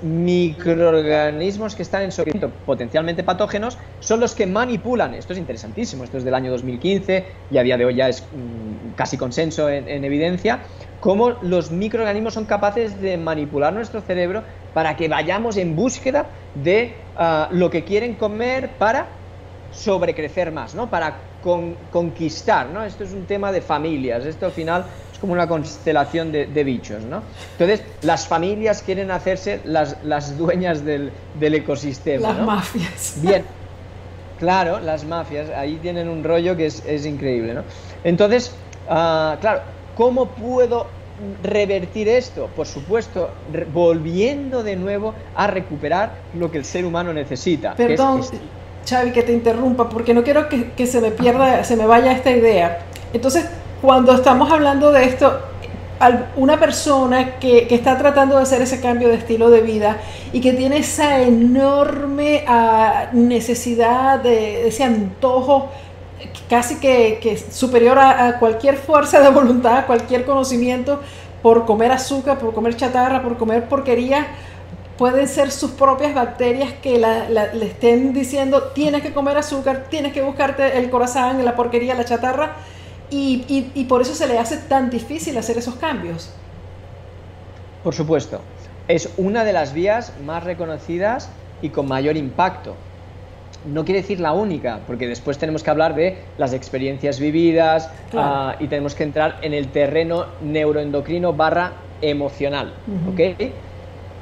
microorganismos que están en sobrevivimiento potencialmente patógenos son los que manipulan, esto es interesantísimo, esto es del año 2015 y a día de hoy ya es mm, casi consenso en, evidencia, cómo los microorganismos son capaces de manipular nuestro cerebro para que vayamos en búsqueda de ah, lo que quieren comer para sobrecrecer más, ¿no? para conquistar. ¿no? Esto es un tema de familias, esto al final como una constelación de, bichos, ¿no? Entonces, las familias quieren hacerse las, las dueñas del, del ecosistema. Las mafias. Bien, claro, las mafias, ahí tienen un rollo que es, es increíble, ¿no? Entonces, uh, claro, ¿cómo puedo revertir esto? Por supuesto, volviendo de nuevo a recuperar lo que el ser humano necesita. Perdón, Xavi, que te interrumpa, porque no quiero que, que se me pierda, se me vaya esta idea. Entonces, cuando estamos hablando de esto, una persona que, está tratando de hacer ese cambio de estilo de vida y que tiene esa enorme ah, necesidad de ese antojo casi que, superior a, cualquier fuerza de voluntad, a cualquier conocimiento por comer azúcar, por comer chatarra, por comer porquería, pueden ser sus propias bacterias que le estén diciendo tienes que comer azúcar, tienes que buscarte el corazón, la porquería, la chatarra y, y, por eso se le hace tan difícil hacer esos cambios. Por supuesto, es una de las vías más reconocidas y con mayor impacto. No quiere decir la única, porque después tenemos que hablar de las experiencias vividas ah, y tenemos que entrar en el terreno neuroendocrino barra emocional.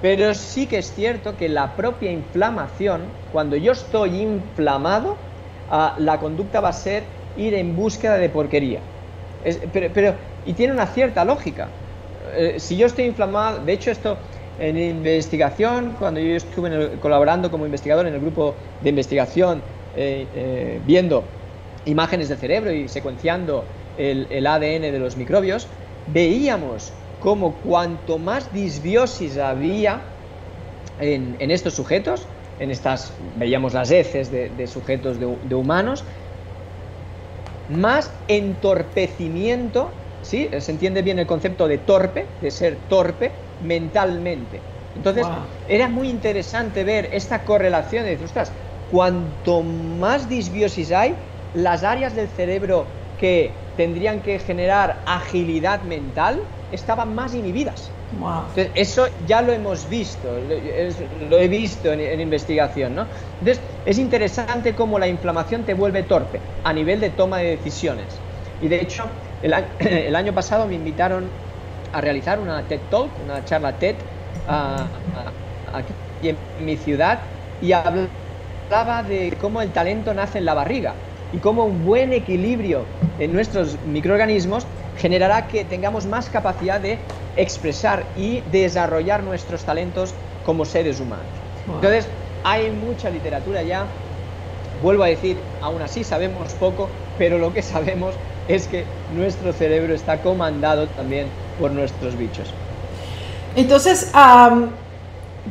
Pero sí que es cierto que la propia inflamación, cuando yo estoy inflamado, ah, la conducta va a ser ir en búsqueda de porquería. pero, y tiene una cierta lógica. Eh, si yo estoy inflamado, de hecho esto en investigación, cuando yo estuve colaborando como investigador en el grupo de investigación, eh, eh, viendo imágenes del cerebro y secuenciando el, ADN de los microbios, veíamos como cuanto más disbiosis había en, estos sujetos, en estas, veíamos las heces de, sujetos de humanos, más entorpecimiento, ¿sí? Se entiende bien el concepto de torpe, de ser torpe mentalmente. Entonces, era muy interesante ver esta correlación de decir, ostras, cuanto más disbiosis hay, las áreas del cerebro que tendrían que generar agilidad mental estaban más inhibidas eso ya lo hemos visto, lo he visto en, investigación, ¿no? Entonces, es interesante cómo la inflamación te vuelve torpe a nivel de toma de decisiones. Y de hecho, el, (clears throat) año pasado me invitaron a realizar una TED Talk, una charla TED, aquí en mi ciudad, y hablaba de cómo el talento nace en la barriga y cómo un buen equilibrio en nuestros microorganismos generará que tengamos más capacidad de expresar y desarrollar nuestros talentos como seres humanos. Entonces, hay mucha literatura ya, vuelvo a decir, aún así sabemos poco, pero lo que sabemos es que nuestro cerebro está comandado también por nuestros bichos. Entonces,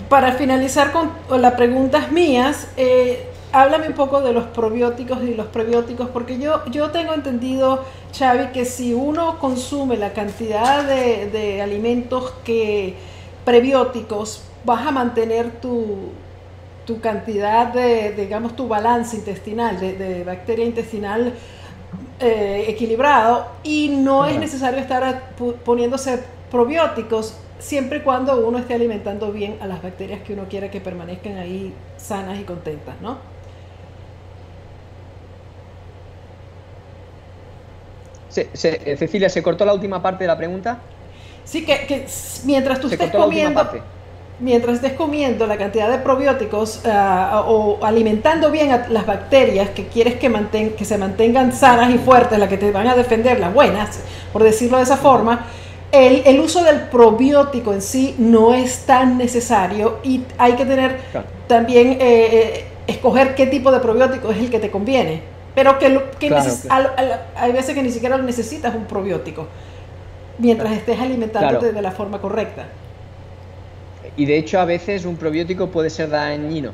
para finalizar con las preguntas mías, eh, háblame un poco de los probióticos y los prebióticos, porque yo, yo tengo entendido, Xavi, que si uno consume la cantidad de, alimentos que prebióticos, vas a mantener tu, cantidad de, digamos, tu balance intestinal, de, bacteria intestinal eh, equilibrado y no es necesario estar poniéndose probióticos siempre y cuando uno esté alimentando bien a las bacterias que uno quiera que permanezcan ahí sanas y contentas, ¿no? Cecilia, ¿se cortó la última parte de la pregunta? Sí, que, mientras tú estés comiendo, mientras estés comiendo la cantidad de probióticos ah, o alimentando bien a las bacterias que quieres que, que se mantengan sanas y fuertes, las que te van a defender, las buenas, por decirlo de esa forma, el, uso del probiótico en sí no es tan necesario y hay que tener también, eh, eh, escoger qué tipo de probiótico es el que te conviene. Pero que, hay veces que ni siquiera necesitas un probiótico mientras estés alimentándote de la forma correcta. y de hecho a veces un probiótico puede ser dañino.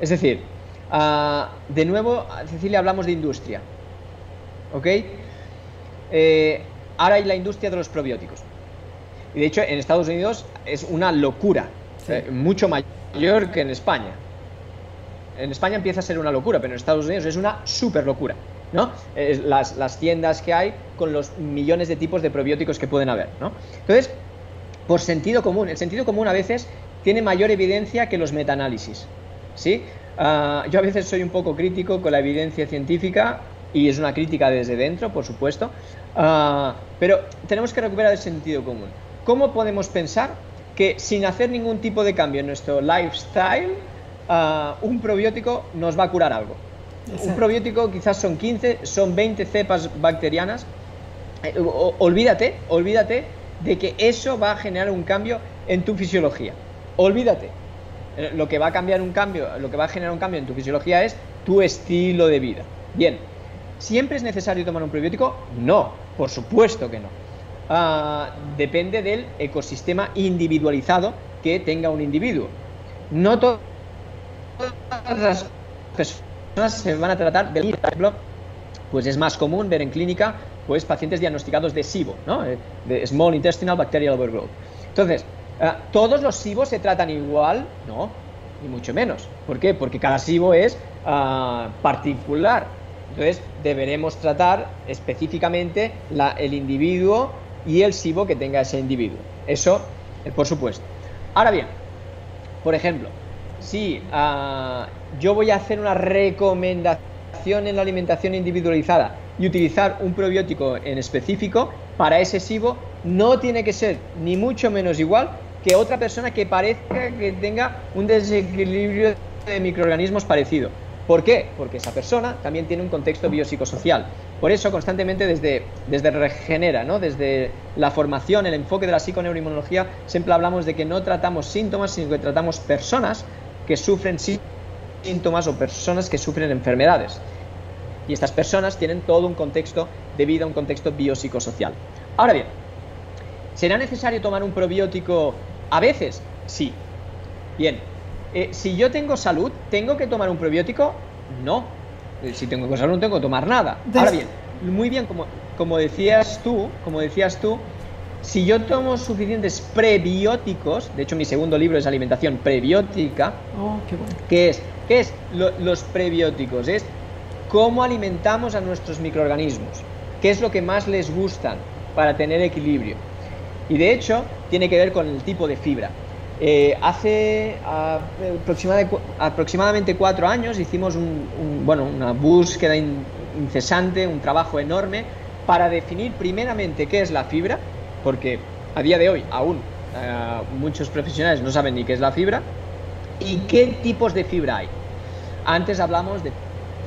Es decir, ah, de nuevo, Cecilia, hablamos de industria. ¿Ok? Eh, ahora hay la industria de los probióticos. Y de hecho en Estados Unidos es una locura, eh, mucho mayor que en España. En España empieza a ser una locura, pero en Estados Unidos es una súper locura. ¿no? las, las, tiendas que hay con los millones de tipos de probióticos que pueden haber. ¿no? Entonces, por sentido común, el sentido común a veces tiene mayor evidencia que los metaanálisis. ¿sí? Ah, yo a veces soy un poco crítico con la evidencia científica y es una crítica desde dentro, por supuesto, ah, pero tenemos que recuperar el sentido común. ¿Cómo podemos pensar que sin hacer ningún tipo de cambio en nuestro lifestyle, ah, un probiótico nos va a curar algo? Un probiótico quizás son 15, son 20 cepas bacterianas. Eh, olvídate, olvídate de que eso va a generar un cambio en tu fisiología. Olvídate. Eh, lo que va a cambiar un cambio, lo que va a generar un cambio en tu fisiología es tu estilo de vida. Bien, ¿siempre es necesario tomar un probiótico? No, por supuesto que no. Ah, depende del ecosistema individualizado que tenga un individuo. No todas las personas se van a tratar de ejemplo, pues es más común ver en clínica pues pacientes diagnosticados de SIBO, ¿no? Eh, de Small Intestinal Bacterial Overgrowth. Entonces, ah, ¿todos los SIBO se tratan igual? No, ni mucho menos. ¿Por qué? Porque cada SIBO es ah, particular. Entonces, deberemos tratar específicamente el individuo y el SIBO que tenga ese individuo. Eso, eh, por supuesto. Ahora bien, por ejemplo, si ah, yo voy a hacer una recomendación en la alimentación individualizada y utilizar un probiótico en específico para ese SIBO, no tiene que ser ni mucho menos igual que otra persona que parezca que tenga un desequilibrio de microorganismos parecido. ¿Por qué? Porque esa persona también tiene un contexto biopsicosocial. Por eso, constantemente desde, desde Regenera, ¿no? desde la formación, el enfoque de la psiconeuroinmunología, siempre hablamos de que no tratamos síntomas, sino que tratamos personas que sufren síntomas o personas que sufren enfermedades. Y estas personas tienen todo un contexto de vida, un contexto biopsicosocial. Ahora bien, ¿será necesario tomar un probiótico a veces? Sí. Bien, eh, si yo tengo salud, ¿tengo que tomar un probiótico? No. Eh, si tengo salud, no tengo que tomar nada. Ahora bien, muy bien, como, como decías tú, como decías tú, si yo tomo suficientes prebióticos, de hecho mi segundo libro es alimentación prebiótica, oh, qué, es? ¿Qué es los prebióticos? Es cómo alimentamos a nuestros microorganismos, qué es lo que más les gustan para tener equilibrio. Y de hecho tiene que ver con el tipo de fibra. Eh, hace aproximadamente cuatro años hicimos bueno, una búsqueda incesante, un trabajo enorme para definir primeramente qué es la fibra, porque a día de hoy aún eh, muchos profesionales no saben ni qué es la fibra, y qué tipos de fibra hay. Antes hablamos de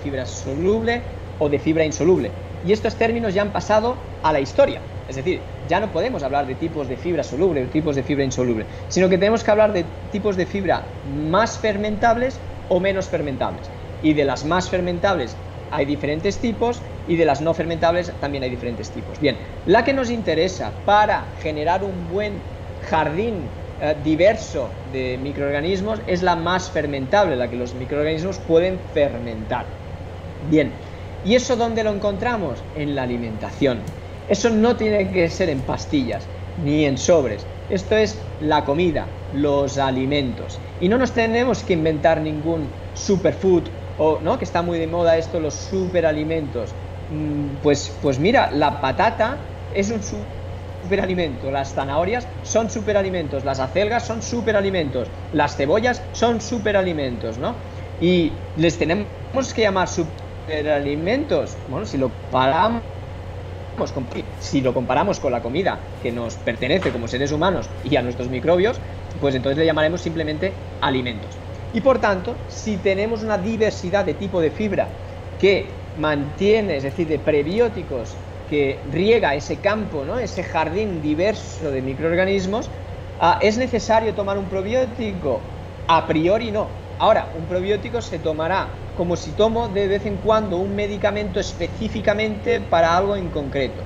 fibra soluble o de fibra insoluble, y estos términos ya han pasado a la historia. Es decir, ya no podemos hablar de tipos de fibra soluble o tipos de fibra insoluble, sino que tenemos que hablar de tipos de fibra más fermentables o menos fermentables. Y de las más fermentables hay diferentes tipos y de las no fermentables también hay diferentes tipos. Bien, la que nos interesa para generar un buen jardín eh, diverso de microorganismos es la más fermentable, la que los microorganismos pueden fermentar. Bien, ¿y eso dónde lo encontramos? En la alimentación. Eso no tiene que ser en pastillas ni en sobres. Esto es la comida, los alimentos. Y no nos tenemos que inventar ningún superfood o no que está muy de moda esto los superalimentos. Mm, pues pues mira, la patata es un superalimento, las zanahorias son superalimentos, las acelgas son superalimentos, las cebollas son superalimentos, ¿no? Y les tenemos que llamar superalimentos. Bueno, si lo paramos si lo comparamos con la comida que nos pertenece como seres humanos y a nuestros microbios, pues entonces le llamaremos simplemente alimentos. Y por tanto, si tenemos una diversidad de tipo de fibra que mantiene, es decir, de prebióticos que riega ese campo, ¿no? ese jardín diverso de microorganismos, ah, ¿es necesario tomar un probiótico? A priori no. Ahora, un probiótico se tomará como si tomo de vez en cuando un medicamento específicamente para algo en concreto.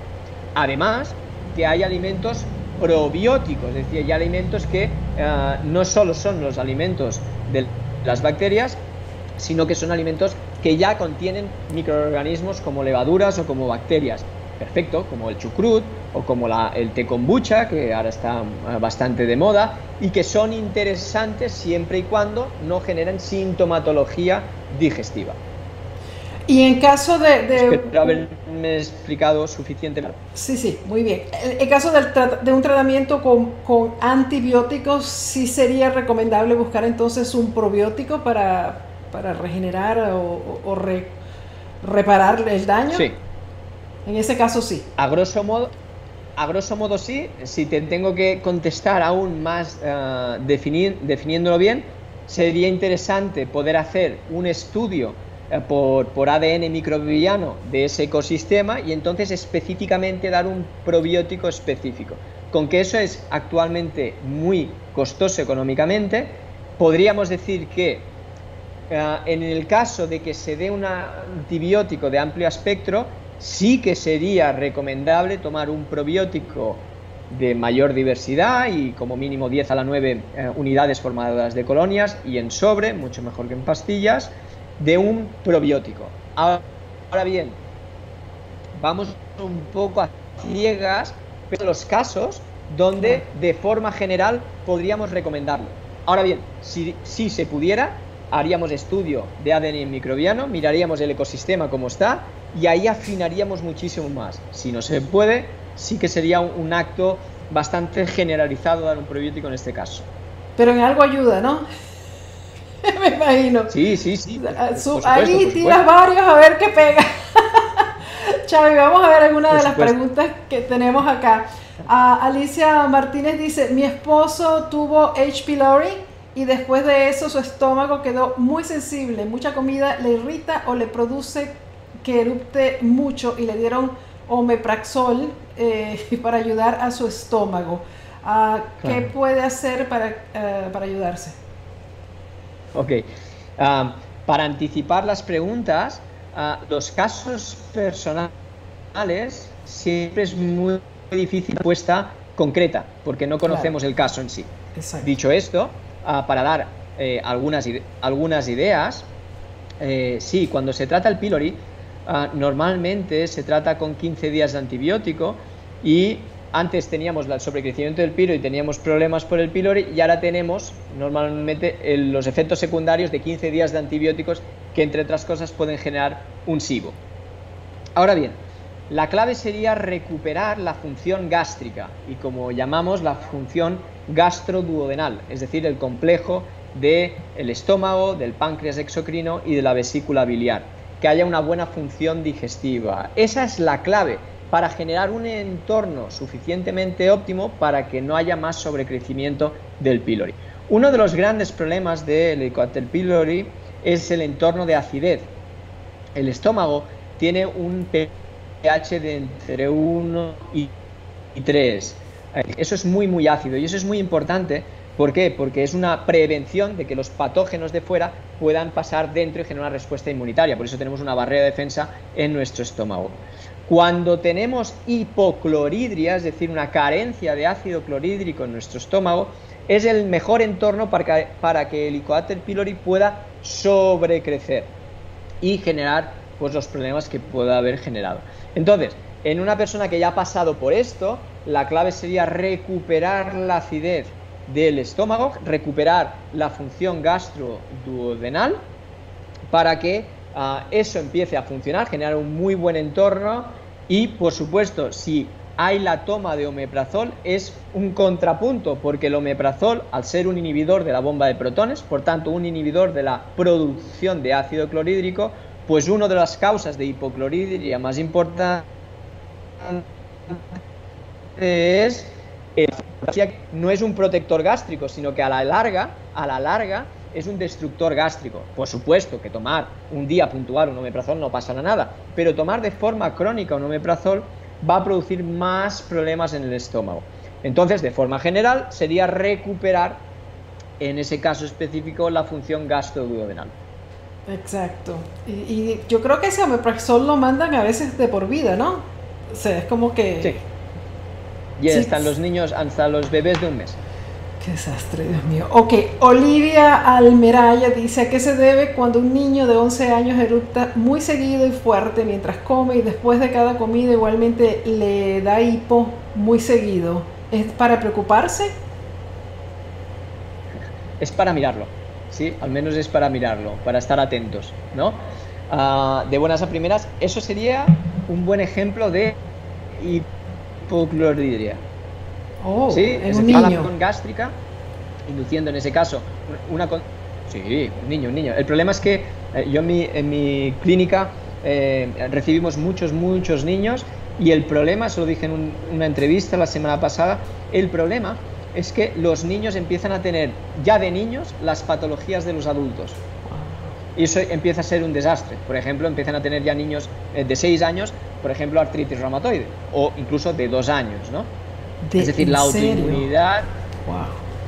Además, que hay alimentos probióticos, es decir, hay alimentos que eh, no solo son los alimentos de las bacterias, sino que son alimentos que ya contienen microorganismos como levaduras o como bacterias. Perfecto, como el chucrut o como el té kombucha, que ahora está eh, bastante de moda, y que son interesantes siempre y cuando no generen sintomatología digestiva. Y en caso de... de Espero haberme explicado suficientemente. Sí, sí, muy bien. En, caso de un tratamiento con, antibióticos, sí sería recomendable buscar entonces un probiótico para, regenerar o, reparar el daño. Sí. En ese caso sí. A grosso modo, a grosso modo sí. Si te tengo que contestar aún más uh, definiéndolo bien, sería interesante poder hacer un estudio eh, por, ADN microbiano de ese ecosistema y entonces específicamente dar un probiótico específico. Con que eso es actualmente muy costoso económicamente, podríamos decir que eh, en el caso de que se dé un antibiótico de amplio espectro, sí que sería recomendable tomar un probiótico de mayor diversidad y como mínimo 10 a la 9 eh, unidades formadoras de colonias y en sobre, mucho mejor que en pastillas, de un probiótico. Ahora bien, vamos un poco a ciegas, pero los casos donde de forma general podríamos recomendarlo. Ahora bien, si, si se pudiera, haríamos estudio de ADN microbiano, miraríamos el ecosistema como está y ahí afinaríamos muchísimo más. Si no se puede, sí que sería un acto bastante generalizado dar un probiótico en este caso. Pero en algo ayuda, ¿no? (laughs) me imagino. Sí, sí, sí. ahí tiras varios a ver qué pega. (laughs) Chavi, vamos a ver alguna de las preguntas que tenemos acá. Alicia Martínez dice, mi esposo tuvo H. pylori y después de eso su estómago quedó muy sensible, mucha comida le irrita o le produce que erupte mucho y le dieron omepraxol eh, (laughs) para ayudar a su estómago. Ah, ¿Qué puede hacer para, eh, para ayudarse? Ok. Ah, para anticipar las preguntas, ah, los casos personales siempre es muy difícil respuesta concreta, porque no conocemos el caso en sí. Dicho esto, ah, para dar eh, algunas, algunas ideas, eh, sí, cuando se trata el pylori, normalmente se trata con 15 días de antibiótico y antes teníamos el sobrecrecimiento del pilo y teníamos problemas por el pylori y ahora tenemos normalmente los efectos secundarios de 15 días de antibióticos que entre otras cosas pueden generar un SIBO. Ahora bien, la clave sería recuperar la función gástrica y como llamamos la función gastroduodenal, es decir, el complejo del el estómago, del páncreas exocrino y de la vesícula biliar, que haya una buena función digestiva. Esa es la clave para generar un entorno suficientemente óptimo para que no haya más sobrecrecimiento del pylori. Uno de los grandes problemas del Helicobacter pylori es el entorno de acidez. El estómago tiene un pH de entre 1 y 3. Eso es muy muy ácido y eso es muy importante ¿Por qué? Porque es una prevención de que los patógenos de fuera puedan pasar dentro y generar una respuesta inmunitaria. Por eso tenemos una barrera de defensa en nuestro estómago. Cuando tenemos hipocloridria, es decir, una carencia de ácido clorhídrico en nuestro estómago, es el mejor entorno para que, el Helicobacter pylori pueda sobrecrecer y generar pues, los problemas que pueda haber generado. Entonces, en una persona que ya ha pasado por esto, la clave sería recuperar la acidez del estómago, recuperar la función gastroduodenal para que eso empiece a funcionar, generar un muy buen entorno y, por supuesto, si hay la toma de omeprazol es un contrapunto porque el omeprazol, al ser un inhibidor de la bomba de protones, por tanto un inhibidor de la producción de ácido clorhídrico, pues una de las causas de hipocloridria más importante es no es un protector gástrico, sino que a la larga, a la larga es un destructor gástrico. Por supuesto que tomar un día puntual un omeprazol no pasa nada, pero tomar de forma crónica un omeprazol va a producir más problemas en el estómago. Entonces, de forma general, sería recuperar, en ese caso específico, la función gastroduodenal. Exacto. Y, yo creo que ese omeprazol lo mandan a veces de por vida, ¿no? O sea, es como que... Y están los niños hasta los bebés de un mes. Qué desastre, Dios mío. Ok, Olivia Almeraya dice, ¿a qué se debe cuando un niño de 11 años eructa muy seguido y fuerte mientras come y después de cada comida igualmente le da hipo muy seguido? ¿Es para preocuparse? Es para mirarlo, ¿sí? Al menos es para mirarlo, para estar atentos, ¿no? Ah, de buenas a primeras, eso sería un buen ejemplo de hipocloridria. Oh, ¿Sí? es un niño. gástrica, induciendo en ese caso una... Sí, un niño, un niño. El problema es que eh, yo en mi, en mi clínica eh, recibimos muchos, muchos niños y el problema, eso lo dije en una entrevista la semana pasada, el problema es que los niños empiezan a tener ya de niños las patologías de los adultos. Y eso empieza a ser un desastre. Por ejemplo, empiezan a tener ya niños eh, de 6 años, por ejemplo, artritis reumatoide, o incluso de 2 años, ¿no? Es decir, la autoinmunidad.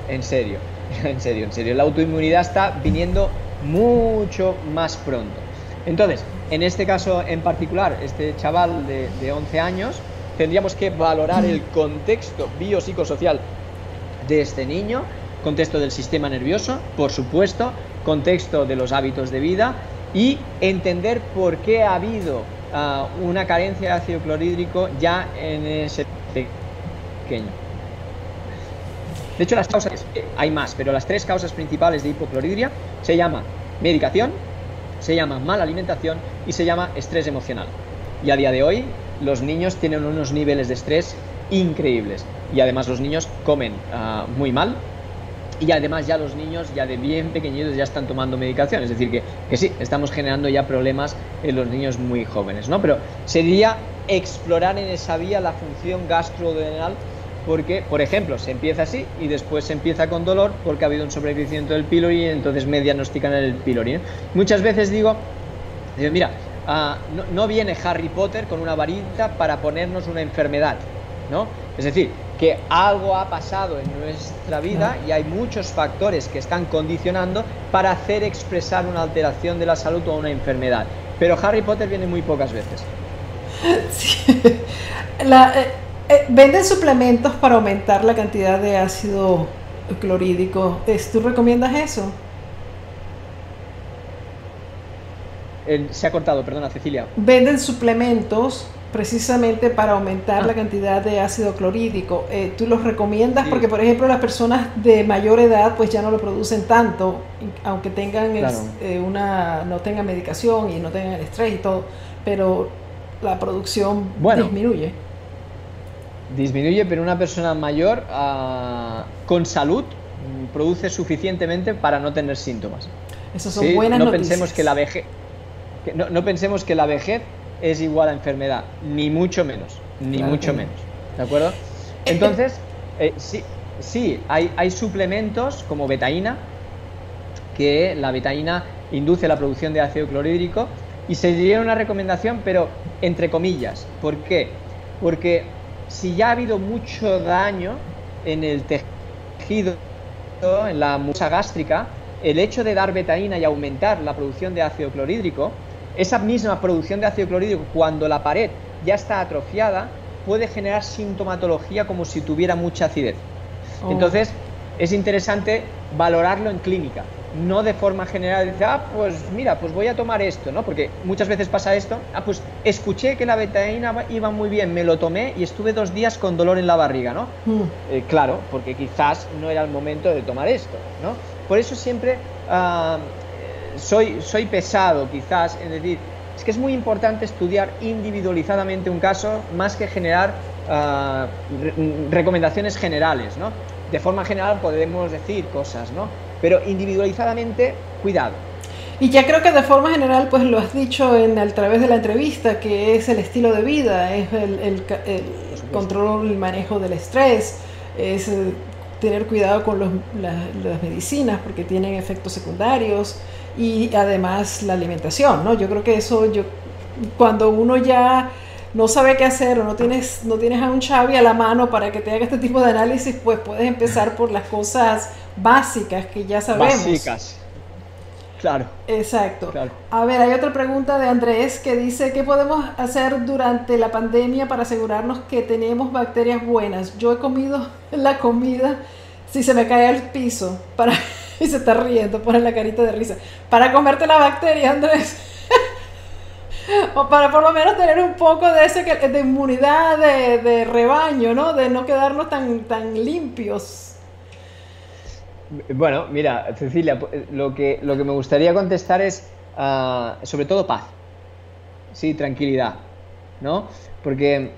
En serio, (laughs) en serio, en serio. La autoinmunidad está viniendo mucho más pronto. Entonces, en este caso en particular, este chaval de, de 11 años, tendríamos que valorar el (laughs) contexto biopsicosocial de este niño, contexto del sistema nervioso, por supuesto, contexto de los hábitos de vida y entender por qué ha habido ah, una carencia de ácido clorhídrico ya en ese pequeño. De hecho, las causas, hay más, pero las tres causas principales de hipocloridria se llama medicación, se llama mala alimentación y se llama estrés emocional. Y a día de hoy los niños tienen unos niveles de estrés increíbles y además los niños comen ah, muy mal y además ya los niños ya de bien pequeñitos ya están tomando medicación, es decir que, que sí, estamos generando ya problemas en los niños muy jóvenes, ¿no? Pero sería explorar en esa vía la función gastrodenal porque, por ejemplo, se empieza así y después se empieza con dolor porque ha habido un sobrecrecimiento del pylori y entonces me diagnostican el pylori. Muchas veces digo, mira, ah, no, viene Harry Potter con una varita para ponernos una enfermedad, ¿no? Es decir, que algo ha pasado en nuestra vida y hay muchos factores que están condicionando para hacer expresar una alteración de la salud o una enfermedad. Pero Harry Potter viene muy pocas veces. (laughs) Sí. La, eh, eh, venden suplementos para aumentar la cantidad de ácido clorhídrico. ¿Tú recomiendas eso? se ha cortado, perdona, Cecilia. Venden suplementos precisamente para aumentar ah. la cantidad de ácido clorhídrico. Eh, ¿Tú los recomiendas? Porque, por ejemplo, las personas de mayor edad pues ya no lo producen tanto, aunque tengan eh, una, no tengan medicación y no tengan el estrés y todo, pero la producción disminuye disminuye, pero una persona mayor ah, con salud produce suficientemente para no tener síntomas. Esas son buenas no noticias. Pensemos que la vejez, no, pensemos que la vejez es igual a enfermedad, ni mucho menos, ni mucho menos. ¿De acuerdo? (coughs) Entonces, eh, sí, sí hay, hay suplementos como betaína, que la betaína induce la producción de ácido clorhídrico y se diría una recomendación, pero entre comillas. ¿Por qué? Porque si ya ha habido mucho daño en el tejido, en la mucosa gástrica, el hecho de dar betaína y aumentar la producción de ácido clorhídrico, esa misma producción de ácido clorhídrico, cuando la pared ya está atrofiada, puede generar sintomatología como si tuviera mucha acidez. Oh. Entonces, es interesante valorarlo en clínica no de forma general, dice, ah, pues mira, pues voy a tomar esto, ¿no? Porque muchas veces pasa esto, ah, pues escuché que la betaína iba muy bien, me lo tomé y estuve dos días con dolor en la barriga, ¿no? Mm. Eh, claro, porque quizás no era el momento de tomar esto, ¿no? Por eso siempre ah, soy, soy pesado, quizás, en decir, es que es muy importante estudiar individualizadamente un caso más que generar ah, recomendaciones generales, ¿no? De forma general podemos decir cosas, ¿no? Pero individualizadamente, cuidado. Y ya creo que de forma general, pues lo has dicho en, a través de la entrevista, que es el estilo de vida, es el, el, control y manejo del estrés, es eh, tener cuidado con los, las medicinas porque tienen efectos secundarios y además la alimentación, ¿no? Yo creo que eso, yo, cuando uno ya no sabe qué hacer o no tienes, no tienes a un Xavi a la mano para que te haga este tipo de análisis, pues puedes empezar por las cosas básicas que ya sabemos. Básicas. Claro. Exacto. A ver, hay otra pregunta de Andrés que dice, ¿qué podemos hacer durante la pandemia para asegurarnos que tenemos bacterias buenas? Yo he comido (laughs) la comida si se me cae al piso para (laughs) y se está riendo, pone la carita de risa. Para comerte la bacteria, Andrés. (laughs) o para por lo menos tener un poco de ese de inmunidad de, de rebaño, ¿no? De no quedarnos tan, tan limpios. Bueno, mira, Cecilia, lo que, lo que me gustaría contestar es ah, sobre todo paz. Sí, tranquilidad. ¿No? Porque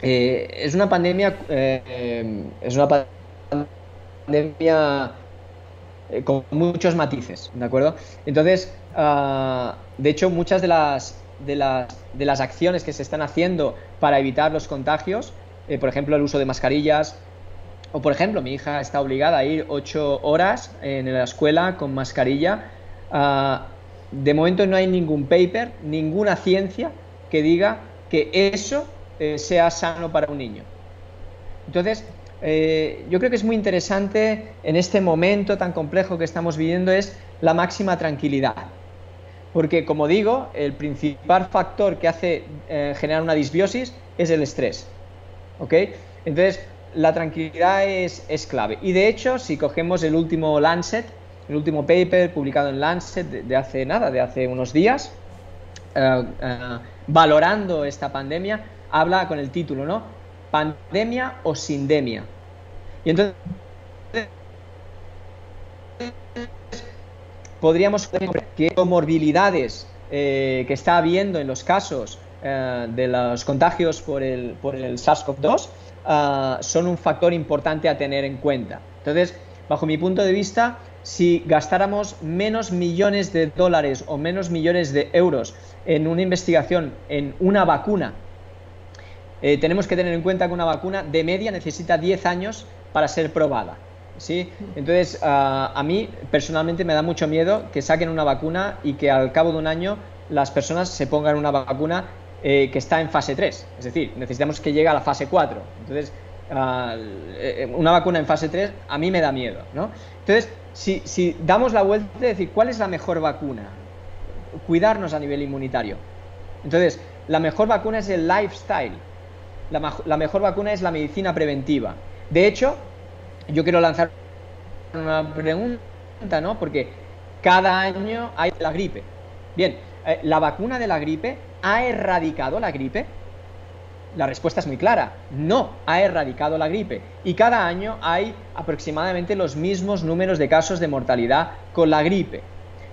eh, es una pandemia. Eh, es una pandemia eh, con muchos matices, ¿de acuerdo? Entonces, ah, de hecho, muchas de las, de las, de, las, acciones que se están haciendo para evitar los contagios, por ejemplo, el uso de mascarillas, o por ejemplo, mi hija está obligada a ir ocho horas en la escuela con mascarilla. Ah, de momento no hay ningún paper, ninguna ciencia que diga que eso eh, sea sano para un niño. Entonces, eh, yo creo que es muy interesante en este momento tan complejo que estamos viviendo es la máxima tranquilidad. Porque, como digo, el principal factor que hace eh, generar una disbiosis es el estrés. ¿Ok? Entonces, la tranquilidad es, clave. Y de hecho, si cogemos el último Lancet, el último paper publicado en Lancet de, hace nada, de hace unos días, eh, eh, valorando esta pandemia, habla con el título, ¿no? Pandemia o sindemia. Y entonces podríamos que comorbilidades eh, que está habiendo en los casos de los contagios por el, por el SARS-CoV-2 Ah, son un factor importante a tener en cuenta. Entonces, bajo mi punto de vista, si gastáramos menos millones de dólares o menos millones de euros en una investigación, en una vacuna, eh, tenemos que tener en cuenta que una vacuna de media necesita 10 años para ser probada. ¿sí? Entonces, a mí personalmente me da mucho miedo que saquen una vacuna y que al cabo de un año las personas se pongan una vacuna eh, que está en fase 3. Es decir, necesitamos que llegue a la fase 4. Entonces, ah, eh, una vacuna en fase 3 a mí me da miedo. ¿no? Entonces, si, damos la vuelta de decir, ¿cuál es la mejor vacuna? Cuidarnos a nivel inmunitario. Entonces, la mejor vacuna es el lifestyle. La, la mejor vacuna es la medicina preventiva. De hecho, yo quiero lanzar una pregunta, ¿no? Porque cada año hay la gripe. Bien, eh, la vacuna de la gripe ¿Ha erradicado la gripe? La respuesta es muy clara, no ha erradicado la gripe y cada año hay aproximadamente los mismos números de casos de mortalidad con la gripe.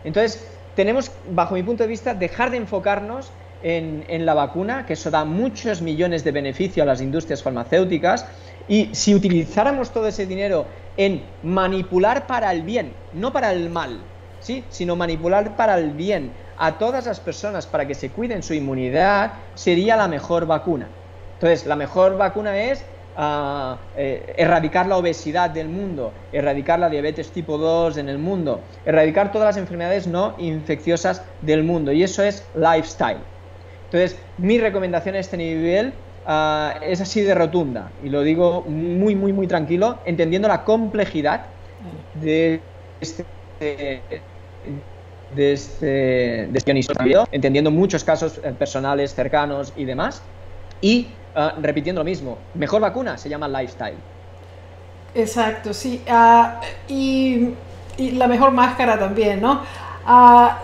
Entonces, tenemos, bajo mi punto de vista, dejar de enfocarnos en, la vacuna, que eso da muchos millones de beneficio a las industrias farmacéuticas, y si utilizáramos todo ese dinero en manipular para el bien, no para el mal, ¿sí? sino manipular para el bien a todas las personas para que se cuiden su inmunidad sería la mejor vacuna. Entonces, la mejor vacuna es ah, eh, erradicar la obesidad del mundo, erradicar la diabetes tipo 2 en el mundo, erradicar todas las enfermedades no infecciosas del mundo. Y eso es lifestyle. Entonces, mi recomendación a este nivel ah, es así de rotunda. Y lo digo muy, muy, muy tranquilo, entendiendo la complejidad de este de este, de este entendiendo muchos casos eh, personales, cercanos y demás. Y ah, repitiendo lo mismo, mejor vacuna se llama lifestyle. Exacto, sí. Ah, y, la mejor máscara también, ¿no? Ah,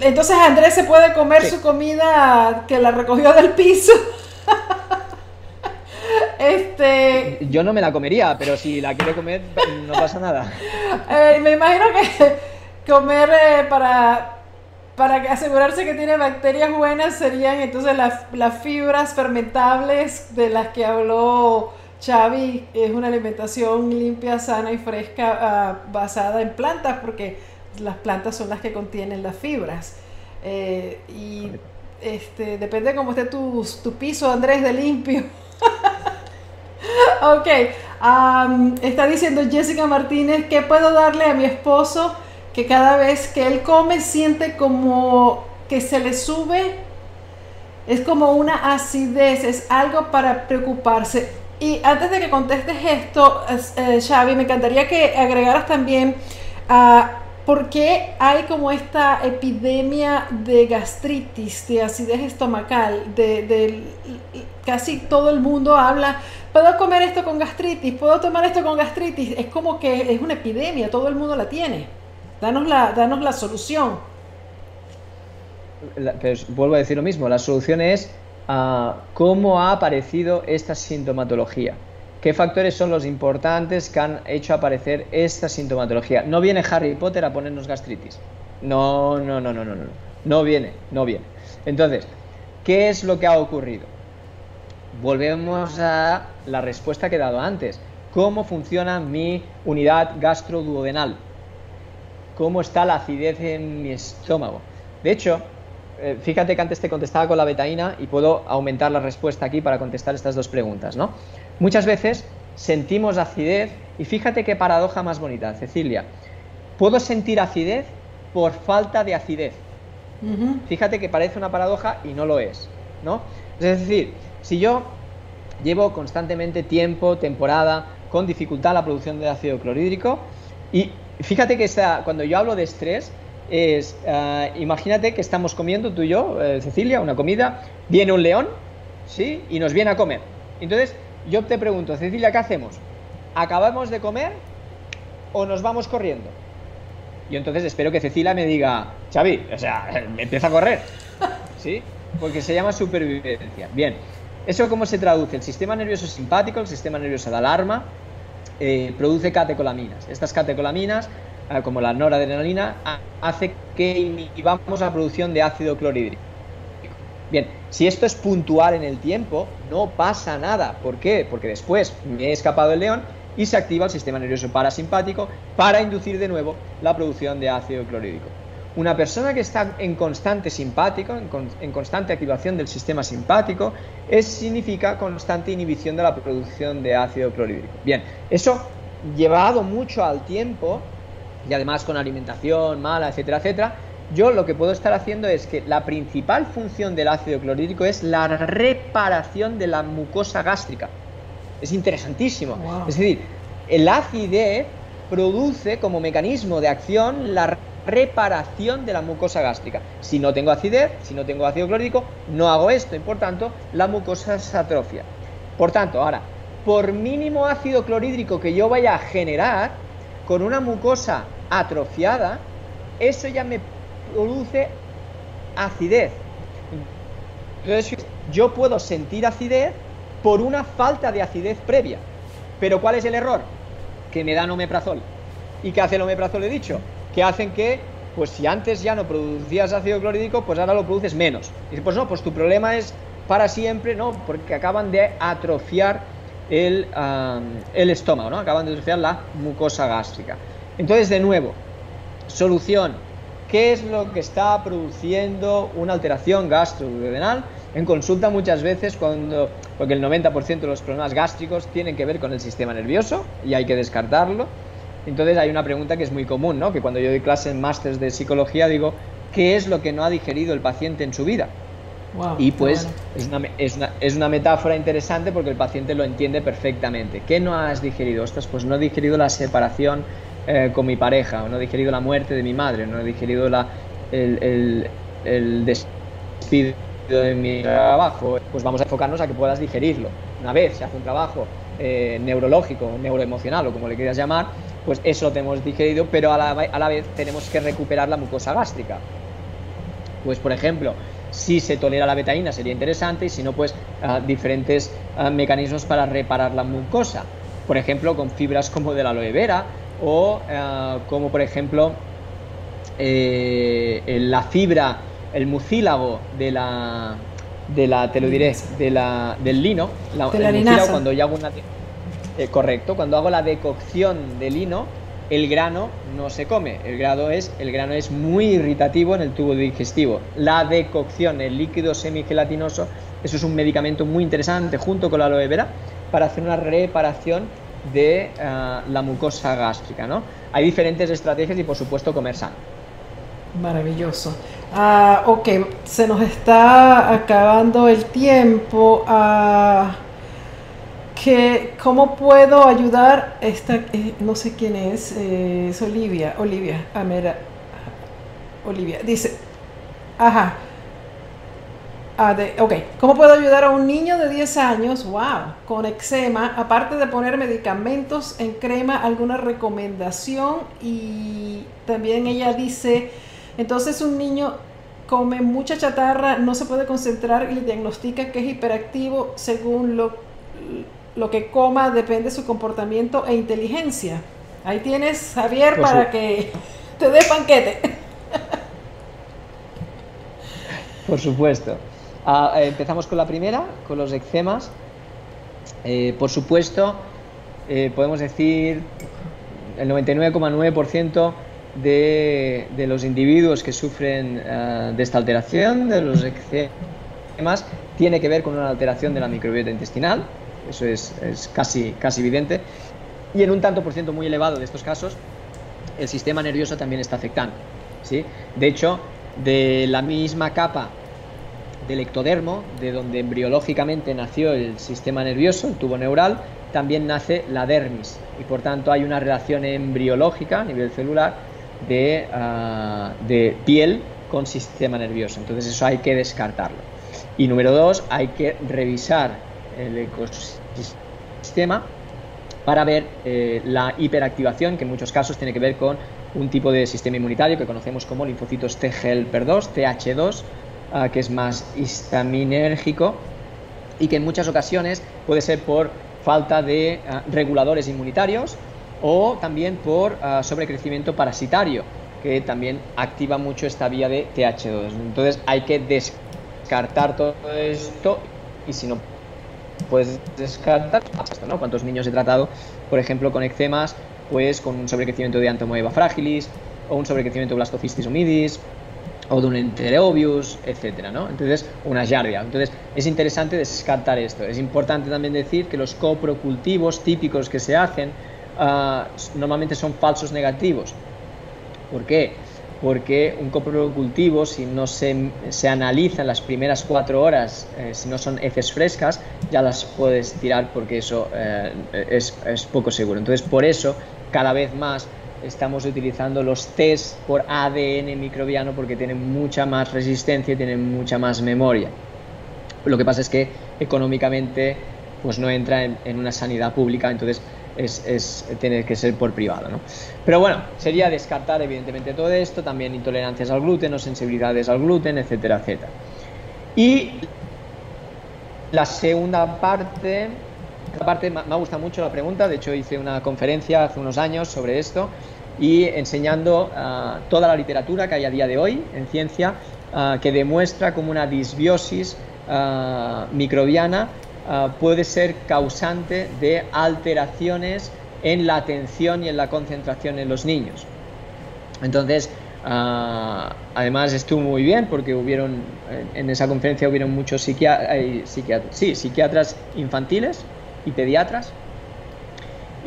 entonces Andrés se puede comer su comida que la recogió del piso. (laughs) este yo no me la comería pero si la quiere comer no pasa nada eh, me imagino que comer eh, para, para asegurarse que tiene bacterias buenas serían entonces las, fibras fermentables de las que habló Xavi. Es una alimentación limpia, sana y fresca ah, basada en plantas porque las plantas son las que contienen las fibras. Eh, y este, depende de cómo esté tu, tu piso, Andrés, de limpio. (laughs) ok, está diciendo Jessica Martínez, ¿qué puedo darle a mi esposo? Que cada vez que él come siente como que se le sube, es como una acidez, es algo para preocuparse. Y antes de que contestes esto, eh, Xavi, me encantaría que agregaras también a ¿por qué hay como esta epidemia de gastritis, de acidez estomacal? De, casi todo el mundo habla, puedo comer esto con gastritis, puedo tomar esto con gastritis. Es como que es una epidemia, todo el mundo la tiene. Danos la, danos la solución. vuelvo a decir lo mismo, la solución es ah, cómo ha aparecido esta sintomatología. ¿Qué factores son los importantes que han hecho aparecer esta sintomatología? No viene Harry Potter a ponernos gastritis. No, no, no, no, no, no. No viene, no viene. Entonces, ¿qué es lo que ha ocurrido? Volvemos a la respuesta que he dado antes. ¿Cómo funciona mi unidad gastroduodenal? ¿Cómo está la acidez en mi estómago? De hecho, eh, fíjate que antes te contestaba con la betaína y puedo aumentar la respuesta aquí para contestar estas dos preguntas, ¿no? Muchas veces sentimos acidez y fíjate qué paradoja más bonita, Cecilia. Puedo sentir acidez por falta de acidez. Fíjate que parece una paradoja y no lo es, ¿no? Es decir, si yo llevo constantemente tiempo, temporada, con dificultad la producción de ácido clorhídrico y fíjate que cuando yo hablo de estrés, es, eh, imagínate que estamos comiendo tú y yo, eh, Cecilia, una comida, viene un león, ¿sí? Y nos viene a comer. Entonces, yo te pregunto, Cecilia, ¿qué hacemos? ¿Acabamos de comer o nos vamos corriendo? Y entonces espero que Cecilia me diga, Xavi, o sea, (laughs) me empieza a correr. ¿Sí? Porque se llama supervivencia. Bien, ¿eso cómo se traduce? El sistema nervioso simpático, el sistema nervioso de alarma, eh, produce catecolaminas. Estas catecolaminas, eh, como la noradrenalina, hace que inhibamos la producción de ácido clorhídrico. Bien, si esto es puntual en el tiempo, no pasa nada. ¿Por qué? Porque después me he escapado el león y se activa el sistema nervioso parasimpático para inducir de nuevo la producción de ácido clorhídrico. Una persona que está en constante simpático, en, constante activación del sistema simpático, es, significa constante inhibición de la producción de ácido clorhídrico. Bien, eso llevado mucho al tiempo y además con alimentación mala, etcétera, etcétera, yo lo que puedo estar haciendo es que la principal función del ácido clorhídrico es la reparación de la mucosa gástrica. Es interesantísimo. Es decir, el acidez produce como mecanismo de acción la reparación de la mucosa gástrica. Si no tengo acidez, si no tengo ácido clorhídrico, no hago esto y por tanto la mucosa se atrofia. Por tanto, ahora, por mínimo ácido clorhídrico que yo vaya a generar con una mucosa atrofiada, eso ya me produce acidez. Entonces, yo puedo sentir acidez por una falta de acidez previa. Pero ¿cuál es el error? Que me dan omeprazol. ¿Y qué hace el omeprazol? He dicho, que hacen que, pues si antes ya no producías ácido clorhídrico, pues ahora lo produces menos. Y pues no, pues tu problema es para siempre, ¿no? Porque acaban de atrofiar el, el estómago, ¿no? Acaban de atrofiar la mucosa gástrica. Entonces, de nuevo, solución, qué es lo que está produciendo una alteración gastroduodenal. En consulta muchas veces cuando, porque el 90% de los problemas gástricos tienen que ver con el sistema nervioso y hay que descartarlo. Entonces hay una pregunta que es muy común, ¿no? que cuando yo doy clase en másteres de psicología digo, ¿qué es lo que no ha digerido el paciente en su vida? y pues es, una, es, una, es, una, metáfora interesante porque el paciente lo entiende perfectamente. ¿Qué no has digerido? Ostras, pues no he digerido la separación eh, con mi pareja, o no he digerido la muerte de mi madre, no he digerido la, el, el, despido de mi trabajo, pues vamos a enfocarnos a que puedas digerirlo. Una vez se hace un trabajo eh, neurológico, neuroemocional o como le quieras llamar, pues eso lo tenemos digerido, pero a la, a la vez tenemos que recuperar la mucosa gástrica. Pues por ejemplo, si se tolera la betaína sería interesante y si no, pues ah, diferentes ah, mecanismos para reparar la mucosa. Por ejemplo, con fibras como de la aloe vera, o eh, como por ejemplo eh, la fibra, el mucílago de la, de la te lo diré, de la, del lino, la, el cuando yo hago una... Eh, correcto, cuando hago la decocción de lino, el grano no se come, el grano, es, el grano es muy irritativo en el tubo digestivo. La decocción, el líquido semigelatinoso, eso es un medicamento muy interesante junto con la aloe vera para hacer una reparación de eh, la mucosa gástrica. ¿no? Hay diferentes estrategias y por supuesto comer sano. Maravilloso. Ah, ok, se nos está acabando el tiempo. Ah, que cómo puedo ayudar esta eh, no sé quién es eh, es Olivia Olivia Amera Olivia dice ajá ah, de, ok cómo puedo ayudar a un niño de 10 años wow con eczema aparte de poner medicamentos en crema alguna recomendación y también ella dice entonces un niño come mucha chatarra no se puede concentrar y le diagnostica que es hiperactivo según lo lo que coma depende de su comportamiento e inteligencia. Ahí tienes, Javier, para que te dé panquete. Por supuesto. Ah, eh, empezamos con la primera, con los eczemas. Eh, por supuesto, eh, podemos decir el 99,9% de, de, los individuos que sufren ah, de esta alteración, de los eczemas, tiene que ver con una alteración de la microbiota intestinal eso es, casi, casi evidente. Y en un tanto por ciento muy elevado de estos casos, el sistema nervioso también está afectando. ¿sí? De hecho, de la misma capa del ectodermo, de donde embriológicamente nació el sistema nervioso, el tubo neural, también nace la dermis. Y por tanto hay una relación embriológica a nivel celular de, ah, de piel con sistema nervioso. Entonces eso hay que descartarlo. Y número dos, hay que revisar el ecosistema para ver eh, la hiperactivación, que en muchos casos tiene que ver con un tipo de sistema inmunitario que conocemos como linfocitos T helper 2, TH2, ah, que es más histaminérgico y que en muchas ocasiones puede ser por falta de ah, reguladores inmunitarios o también por ah, sobrecrecimiento parasitario, que también activa mucho esta vía de TH2. Entonces hay que descartar todo esto y si no puedes descartar ¿no? ¿Cuántos niños he tratado, por ejemplo, con eczemas, pues con un sobrecrecimiento de Antomoeba fragilis, o un sobrecrecimiento de Blastocystis humidis, o de un Enterobius, etcétera, ¿no? Entonces, una Giardia. Entonces, es interesante descartar esto. Es importante también decir que los coprocultivos típicos que se hacen uh, normalmente son falsos negativos. ¿Por qué? Porque un coprocultivo, si no se, se analiza en las primeras cuatro horas, eh, si no son heces frescas, ya las puedes tirar porque eso eh, es, es, poco seguro. Entonces, por eso, cada vez más estamos utilizando los test por ADN microbiano porque tienen mucha más resistencia y tienen mucha más memoria. Lo que pasa es que económicamente pues no entra en, en una sanidad pública, entonces es, es, tiene que ser por privado. ¿no? Pero bueno, sería descartar evidentemente todo esto, también intolerancias al gluten o sensibilidades al gluten, etcétera, etcétera. Y la segunda parte, la parte me gusta mucho la pregunta, de hecho hice una conferencia hace unos años sobre esto y enseñando uh, toda la literatura que hay a día de hoy en ciencia uh, que demuestra como una disbiosis uh, microbiana Ah, puede ser causante de alteraciones en la atención y en la concentración en los niños. Entonces, ah, además estuvo muy bien porque hubieron en esa conferencia hubieron muchos eh, psiquiatras, sí, psiquiatras infantiles y pediatras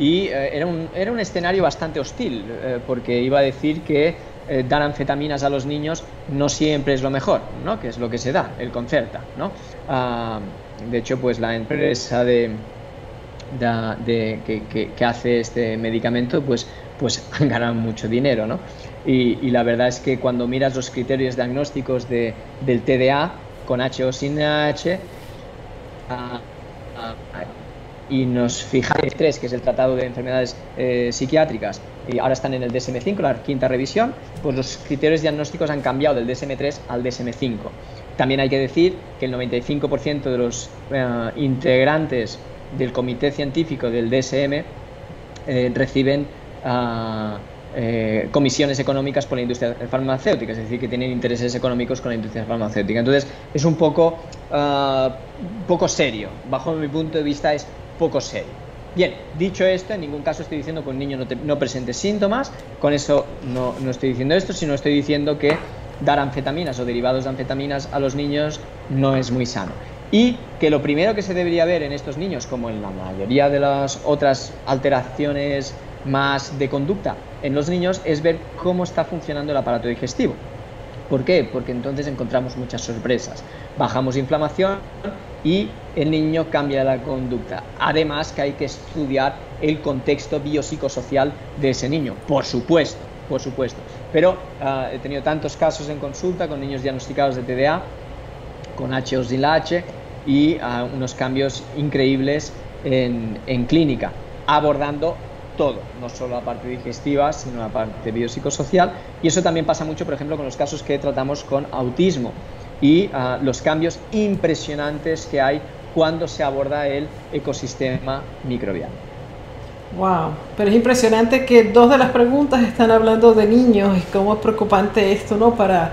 y eh, era, un, era, un, escenario bastante hostil eh, porque iba a decir que dar anfetaminas a los niños no siempre es lo mejor, ¿no? que es lo que se da, el concerta. ¿no? Ah, de hecho, pues la empresa de, que, hace este medicamento, pues, pues (laughs) han ganado mucho dinero, ¿no? Y, la verdad es que cuando miras los criterios diagnósticos de, del TDA, con H o sin H, y nos fijamos en el 3, que es el Tratado de Enfermedades eh, Psiquiátricas, y ahora están en el DSM-5, la quinta revisión, pues los criterios diagnósticos han cambiado del DSM-3 al DSM-5. También hay que decir que el 95% de los eh, integrantes del comité científico del DSM eh, reciben ah, eh, comisiones económicas por la industria farmacéutica, es decir, que tienen intereses económicos con la industria farmacéutica. Entonces, es un poco, ah, poco serio. Bajo mi punto de vista, es poco serio. Bien, dicho esto, en ningún caso estoy diciendo que un niño no, presente síntomas, con eso no, no estoy diciendo esto, sino estoy diciendo que dar anfetaminas o derivados de anfetaminas a los niños no es muy sano. Y que lo primero que se debería ver en estos niños, como en la mayoría de las otras alteraciones más de conducta en los niños, es ver cómo está funcionando el aparato digestivo. ¿Por qué? Porque entonces encontramos muchas sorpresas. Bajamos inflamación y el niño cambia la conducta. Además que hay que estudiar el contexto biopsicosocial de ese niño, por supuesto, por supuesto. Pero ah, he tenido tantos casos en consulta con niños diagnosticados de TDA, con H o la H, y ah, unos cambios increíbles en, en clínica, abordando todo, no solo la parte digestiva, sino la parte biopsicosocial. Y eso también pasa mucho, por ejemplo, con los casos que tratamos con autismo y ah, los cambios impresionantes que hay cuando se aborda el ecosistema microbiano. Wow, pero es impresionante que dos de las preguntas están hablando de niños y cómo es preocupante esto, ¿no? Para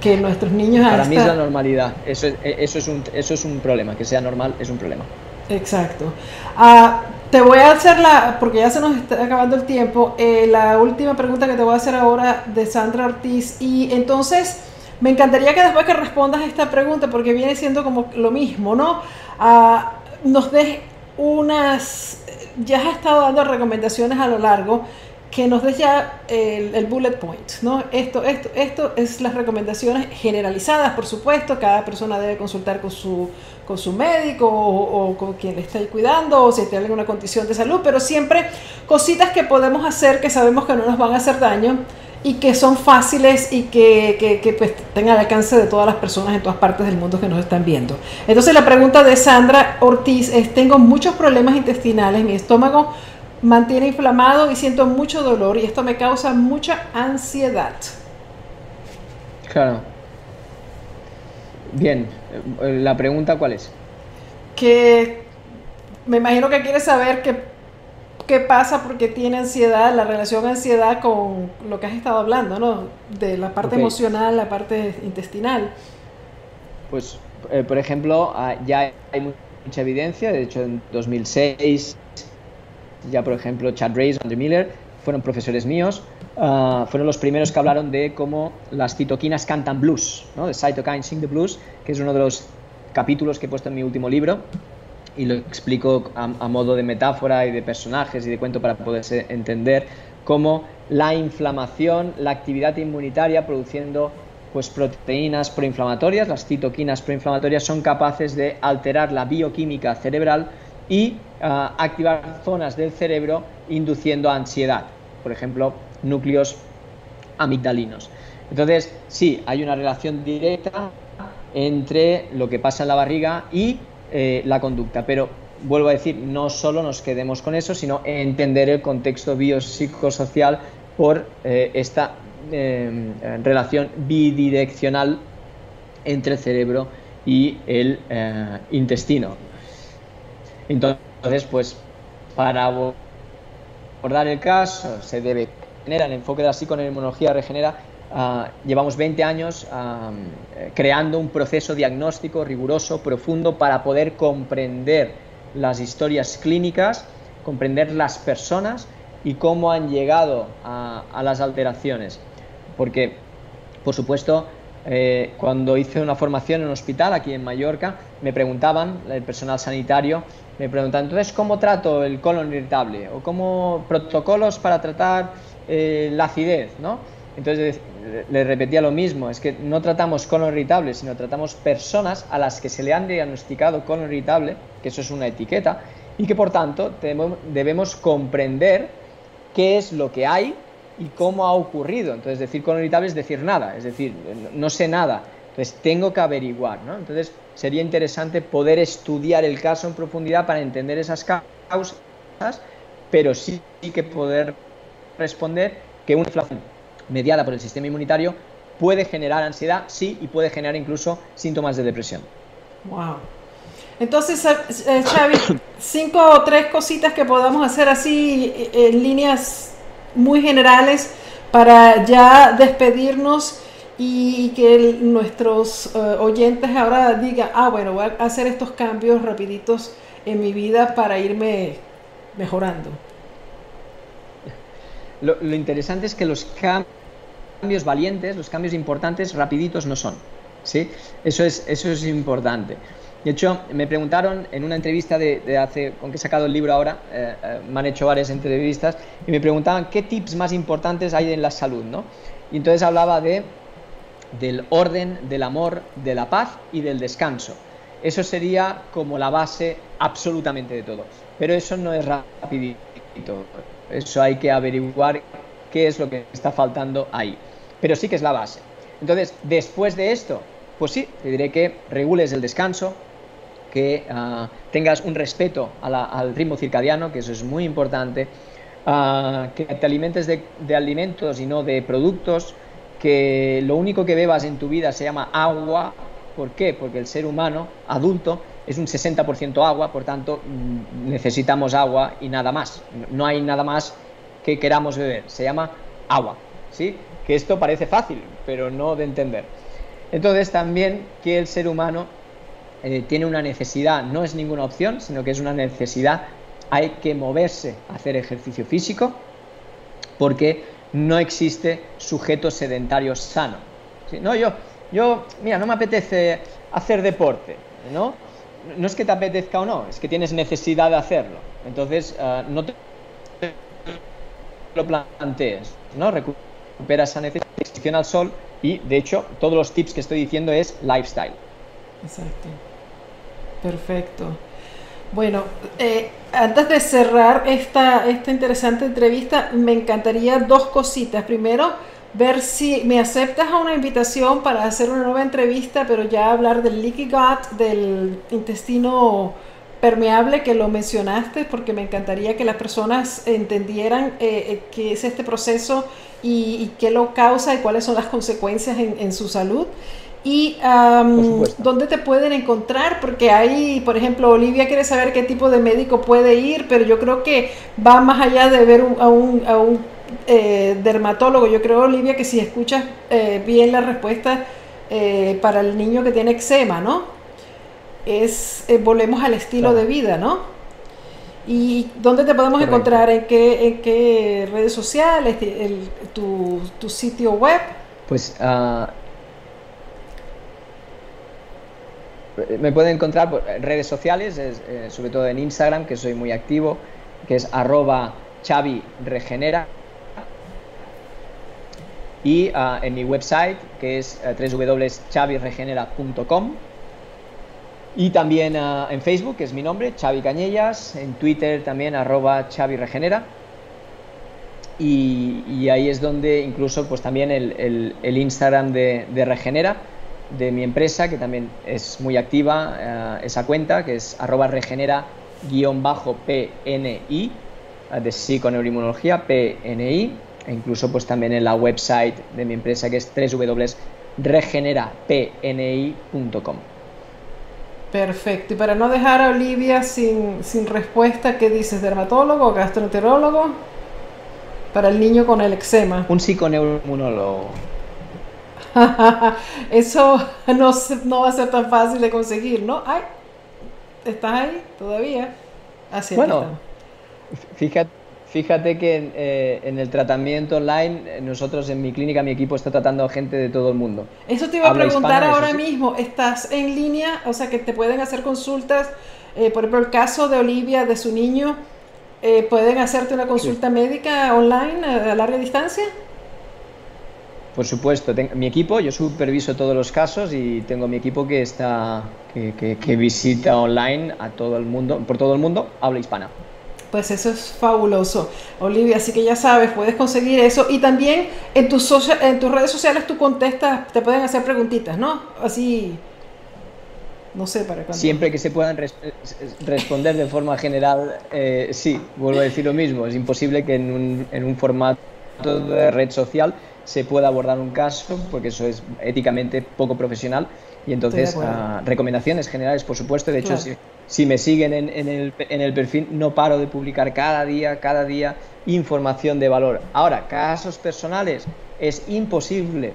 que nuestros niños... Para mí es la normalidad, eso es, eso, es un, eso es un problema, que sea normal es un problema. Exacto. Ah, te voy a hacer la, porque ya se nos está acabando el tiempo, eh, la última pregunta que te voy a hacer ahora de Sandra Ortiz. Y entonces, me encantaría que después que respondas esta pregunta, porque viene siendo como lo mismo, ¿no? Ah, nos des unas, ya has estado dando recomendaciones a lo largo, que nos des ya el, bullet point, ¿no? Esto, esto, esto es las recomendaciones generalizadas, por supuesto, cada persona debe consultar con su, con su médico o, con quien le esté cuidando o si tiene alguna condición de salud, pero siempre cositas que podemos hacer que sabemos que no nos van a hacer daño y que son fáciles y que, que, que pues, tengan al alcance de todas las personas en todas partes del mundo que nos están viendo. Entonces la pregunta de Sandra Ortiz es, tengo muchos problemas intestinales, mi estómago mantiene inflamado y siento mucho dolor y esto me causa mucha ansiedad. Claro. Bien, la pregunta cuál es? Que me imagino que quiere saber qué, qué pasa porque tiene ansiedad, la relación ansiedad con lo que has estado hablando, ¿no? De la parte emocional, la parte intestinal. Pues, eh, por ejemplo, ah, ya hay mucha evidencia, de hecho en 2006 ya por ejemplo Chad Reyes, Andrew Miller, fueron profesores míos, ah, fueron los primeros que hablaron de cómo las citoquinas cantan blues, ¿no? The Cytokines Sing the Blues, que es uno de los capítulos que he puesto en mi último libro y lo explico a, modo de metáfora y de personajes y de cuento para poderse entender cómo la inflamación, la actividad inmunitaria produciendo pues proteínas proinflamatorias, las citoquinas proinflamatorias son capaces de alterar la bioquímica cerebral y ah, activar zonas del cerebro induciendo ansiedad, por ejemplo, núcleos amigdalinos. Entonces, sí, hay una relación directa entre lo que pasa en la barriga y eh, la conducta, pero vuelvo a decir, no solo nos quedemos con eso, sino entender el contexto biopsicosocial por eh, esta em, relación bidireccional entre el cerebro y el eh, intestino. Entonces, pues para abordar el caso se debe tener el enfoque de la psiconeuroinmunología regenera. Ah, llevamos 20 años ah, creando un proceso diagnóstico riguroso, profundo, para poder comprender las historias clínicas, comprender las personas y cómo han llegado a, las alteraciones. Porque, por supuesto, eh, cuando hice una formación en un hospital aquí en Mallorca, me preguntaban, el personal sanitario, me preguntan, entonces, ¿cómo trato el colon irritable? ¿O cómo protocolos para tratar eh, la acidez? ¿no? Entonces le repetía lo mismo, es que no tratamos colon irritable, sino tratamos personas a las que se le han diagnosticado colon irritable, que eso es una etiqueta, y que por tanto debemos comprender qué es lo que hay y cómo ha ocurrido. Entonces decir colon irritable es decir nada, es decir, no sé nada. Entonces tengo que averiguar, ¿no? Entonces sería interesante poder estudiar el caso en profundidad para entender esas causas, pero sí que poder responder que una inflación mediada por el sistema inmunitario puede generar ansiedad, sí, y puede generar incluso síntomas de depresión. Wow. Entonces, eh, eh, Xavi, (coughs) cinco o tres cositas que podamos hacer así eh, en líneas muy generales para ya despedirnos y que nuestros eh, oyentes ahora digan, ah, bueno, voy a hacer estos cambios rapiditos en mi vida para irme mejorando. Lo, interesante es que los cambios valientes, los cambios importantes, rapiditos no son. ¿sí? Eso, es, eso es importante. De hecho, me preguntaron en una entrevista de, hace, con que he sacado el libro ahora, eh, eh, me han hecho varias entrevistas, y me preguntaban qué tips más importantes hay en la salud, ¿no? Y entonces hablaba de del orden, del amor, de la paz y del descanso. Eso sería como la base absolutamente de todo. Pero eso no es rapidito. Eso hay que averiguar qué es lo que está faltando ahí. Pero sí que es la base. Entonces, después de esto, pues sí, te diré que regules el descanso, que ah, tengas un respeto al ritmo circadiano, que eso es muy importante, ah, que te alimentes de, de, alimentos y no de productos, que lo único que bebas en tu vida se llama agua. ¿Por qué? Porque el ser humano adulto es un 60% agua, por tanto mm, necesitamos agua y nada más. No hay nada más que queramos beber, se llama agua. ¿sí? Que esto parece fácil, pero no de entender. Entonces también que el ser humano eh, tiene una necesidad, no es ninguna opción, sino que es una necesidad, hay que moverse, hacer ejercicio físico, porque no existe sujeto sedentario sano. No, yo, yo, mira, no me apetece hacer deporte, ¿no? No es que te apetezca o no, es que tienes necesidad de hacerlo. Entonces, ah, no te lo plantees, ¿no? Recupera esa necesidad al sol y, de hecho, todos los tips que estoy diciendo es lifestyle. Exacto. Perfecto. Bueno, eh, antes de cerrar esta, esta interesante entrevista, me encantaría dos cositas. Primero, ver si me aceptas a una invitación para hacer una nueva entrevista, pero ya hablar del leaky gut, del intestino permeable que lo mencionaste, porque me encantaría que las personas entendieran eh, eh, qué es este proceso y, qué lo causa y cuáles son las consecuencias en, su salud. Y dónde te pueden encontrar, porque hay, por ejemplo, Olivia quiere saber qué tipo de médico puede ir, pero yo creo que va más allá de ver a un, a un eh, dermatólogo. Yo creo, Olivia, que si escuchas bien la respuesta para el niño que tiene eczema, ¿no? Es, eh, volvemos al estilo de vida, ¿no? ¿Y dónde te podemos encontrar? ¿En qué, ¿En qué redes sociales? tu, tu, sitio web? Pues uh, me pueden encontrar por redes sociales, eh, sobre todo en Instagram, que soy muy activo, que es arroba Chavi Regenera. Y uh, en mi website, que es uh, www.chaviregenera.com. Y también ah, en Facebook, que es mi nombre, Xavi Cañellas, en Twitter también, arroba Xavi Regenera. Y, ahí es donde incluso pues también el, Instagram de, Regenera, de mi empresa, que también es muy activa ah, esa cuenta, que es arroba regenera-pni, ah, de psiconeuroinmunología, PNI, e incluso pues también en la website de mi empresa, que es www.regenerapni.com. Perfecto. Y para no dejar a Olivia sin, sin respuesta, ¿qué dices? ¿Dermatólogo o gastroenterólogo? Para el niño con el eczema. Un psiconeuroinmunólogo. (laughs) Eso no, no va a ser tan fácil de conseguir, ¿no? Ay, ¿estás ahí todavía? Así bueno, fíjate Fíjate que eh, en, el tratamiento online, eh, nosotros en mi clínica, mi equipo está tratando a gente de todo el mundo. Eso te iba a preguntar ahora mismo. ¿Estás en línea? O sea, que te pueden hacer consultas. Eh, por ejemplo, el caso de Olivia, de su niño, ¿pueden hacerte una consulta médica online a, larga distancia? Por supuesto, mi equipo, yo superviso todos los casos y tengo mi equipo que está que, que visita online a todo el mundo, por todo el mundo, habla hispana. Pues eso es fabuloso, Olivia. Así que ya sabes, puedes conseguir eso. Y también en tus, en tus redes sociales tú contestas, te pueden hacer preguntitas, ¿no? Así, no sé para cuándo. Siempre que se puedan responder de forma general, eh, sí, vuelvo a decir lo mismo. Es imposible que un, en un formato de red social se pueda abordar un caso, porque eso es éticamente poco profesional. Y entonces, ah, recomendaciones generales, por supuesto. De hecho, si me siguen en, el, en, el, perfil, no paro de publicar cada día, cada día información de valor. Ahora, casos personales, es imposible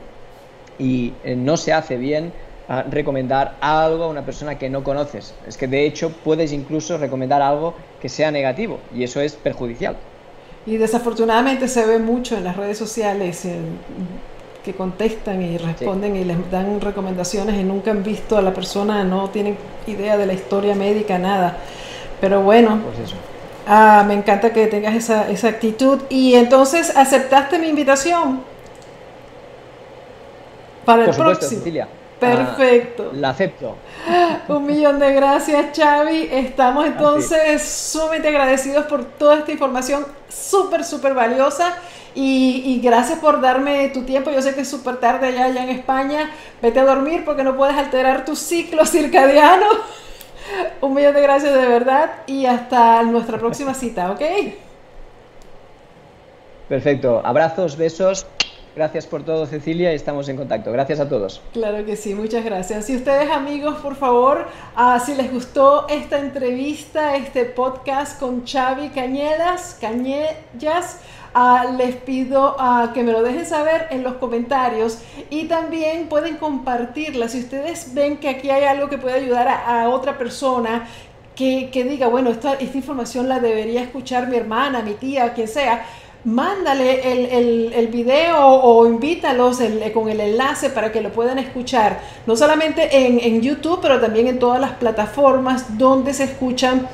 y eh, no se hace bien ah, recomendar algo a una persona que no conoces. Es que de hecho puedes incluso recomendar algo que sea negativo y eso es perjudicial. Y desafortunadamente se ve mucho en las redes sociales que contestan y responden y les dan recomendaciones y nunca han visto a la persona, no tienen idea de la historia médica, nada. Pero bueno, pues ah, me encanta que tengas esa, esa actitud. Y entonces, ¿aceptaste mi invitación? Para el próximo. Perfecto. la acepto. (laughs) Un millón de gracias, Xavi. Estamos entonces sumamente agradecidos por toda esta información súper, súper valiosa. Y, gracias por darme tu tiempo. Yo sé que es súper tarde allá, allá en España. Vete a dormir porque no puedes alterar tu ciclo circadiano. (laughs) Un millón de gracias de verdad y hasta nuestra próxima cita, ¿ok? Perfecto. Abrazos, besos. Gracias por todo, Cecilia, y estamos en contacto. Gracias a todos. Claro que sí, muchas gracias. Y ustedes, amigos, por favor, uh, si les gustó esta entrevista, este podcast con Xavi Cañedas, Cañellas, uh, les pido uh, que me lo dejen saber en los comentarios y también pueden compartirla. Si ustedes ven que aquí hay algo que puede ayudar a, a otra persona, que, que, diga, bueno, esta, esta información la debería escuchar mi hermana, mi tía, quien sea mándale el, el, video o invítalos con el enlace para que lo puedan escuchar, no solamente en, en YouTube, pero también en todas las plataformas donde se escuchan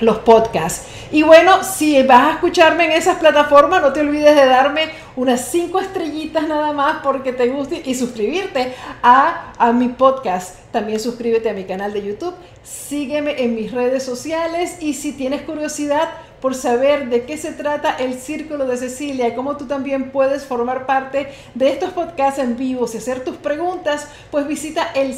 los podcasts. Y bueno, si vas a escucharme en esas plataformas, no te olvides de darme unas cinco estrellitas nada más porque te guste y suscribirte a, a mi podcast. También suscríbete a mi canal de YouTube, sígueme en mis redes sociales y si tienes curiosidad, por saber de qué se trata el Círculo de Cecilia y cómo tú también puedes formar parte de estos podcasts en vivo y hacer tus preguntas, pues visita el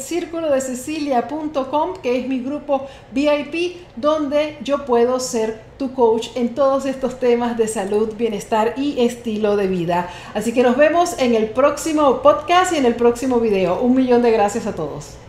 que es mi grupo VIP, donde yo puedo ser tu coach en todos estos temas de salud, bienestar y estilo de vida. Así que nos vemos en el próximo podcast y en el próximo video. Un millón de gracias a todos.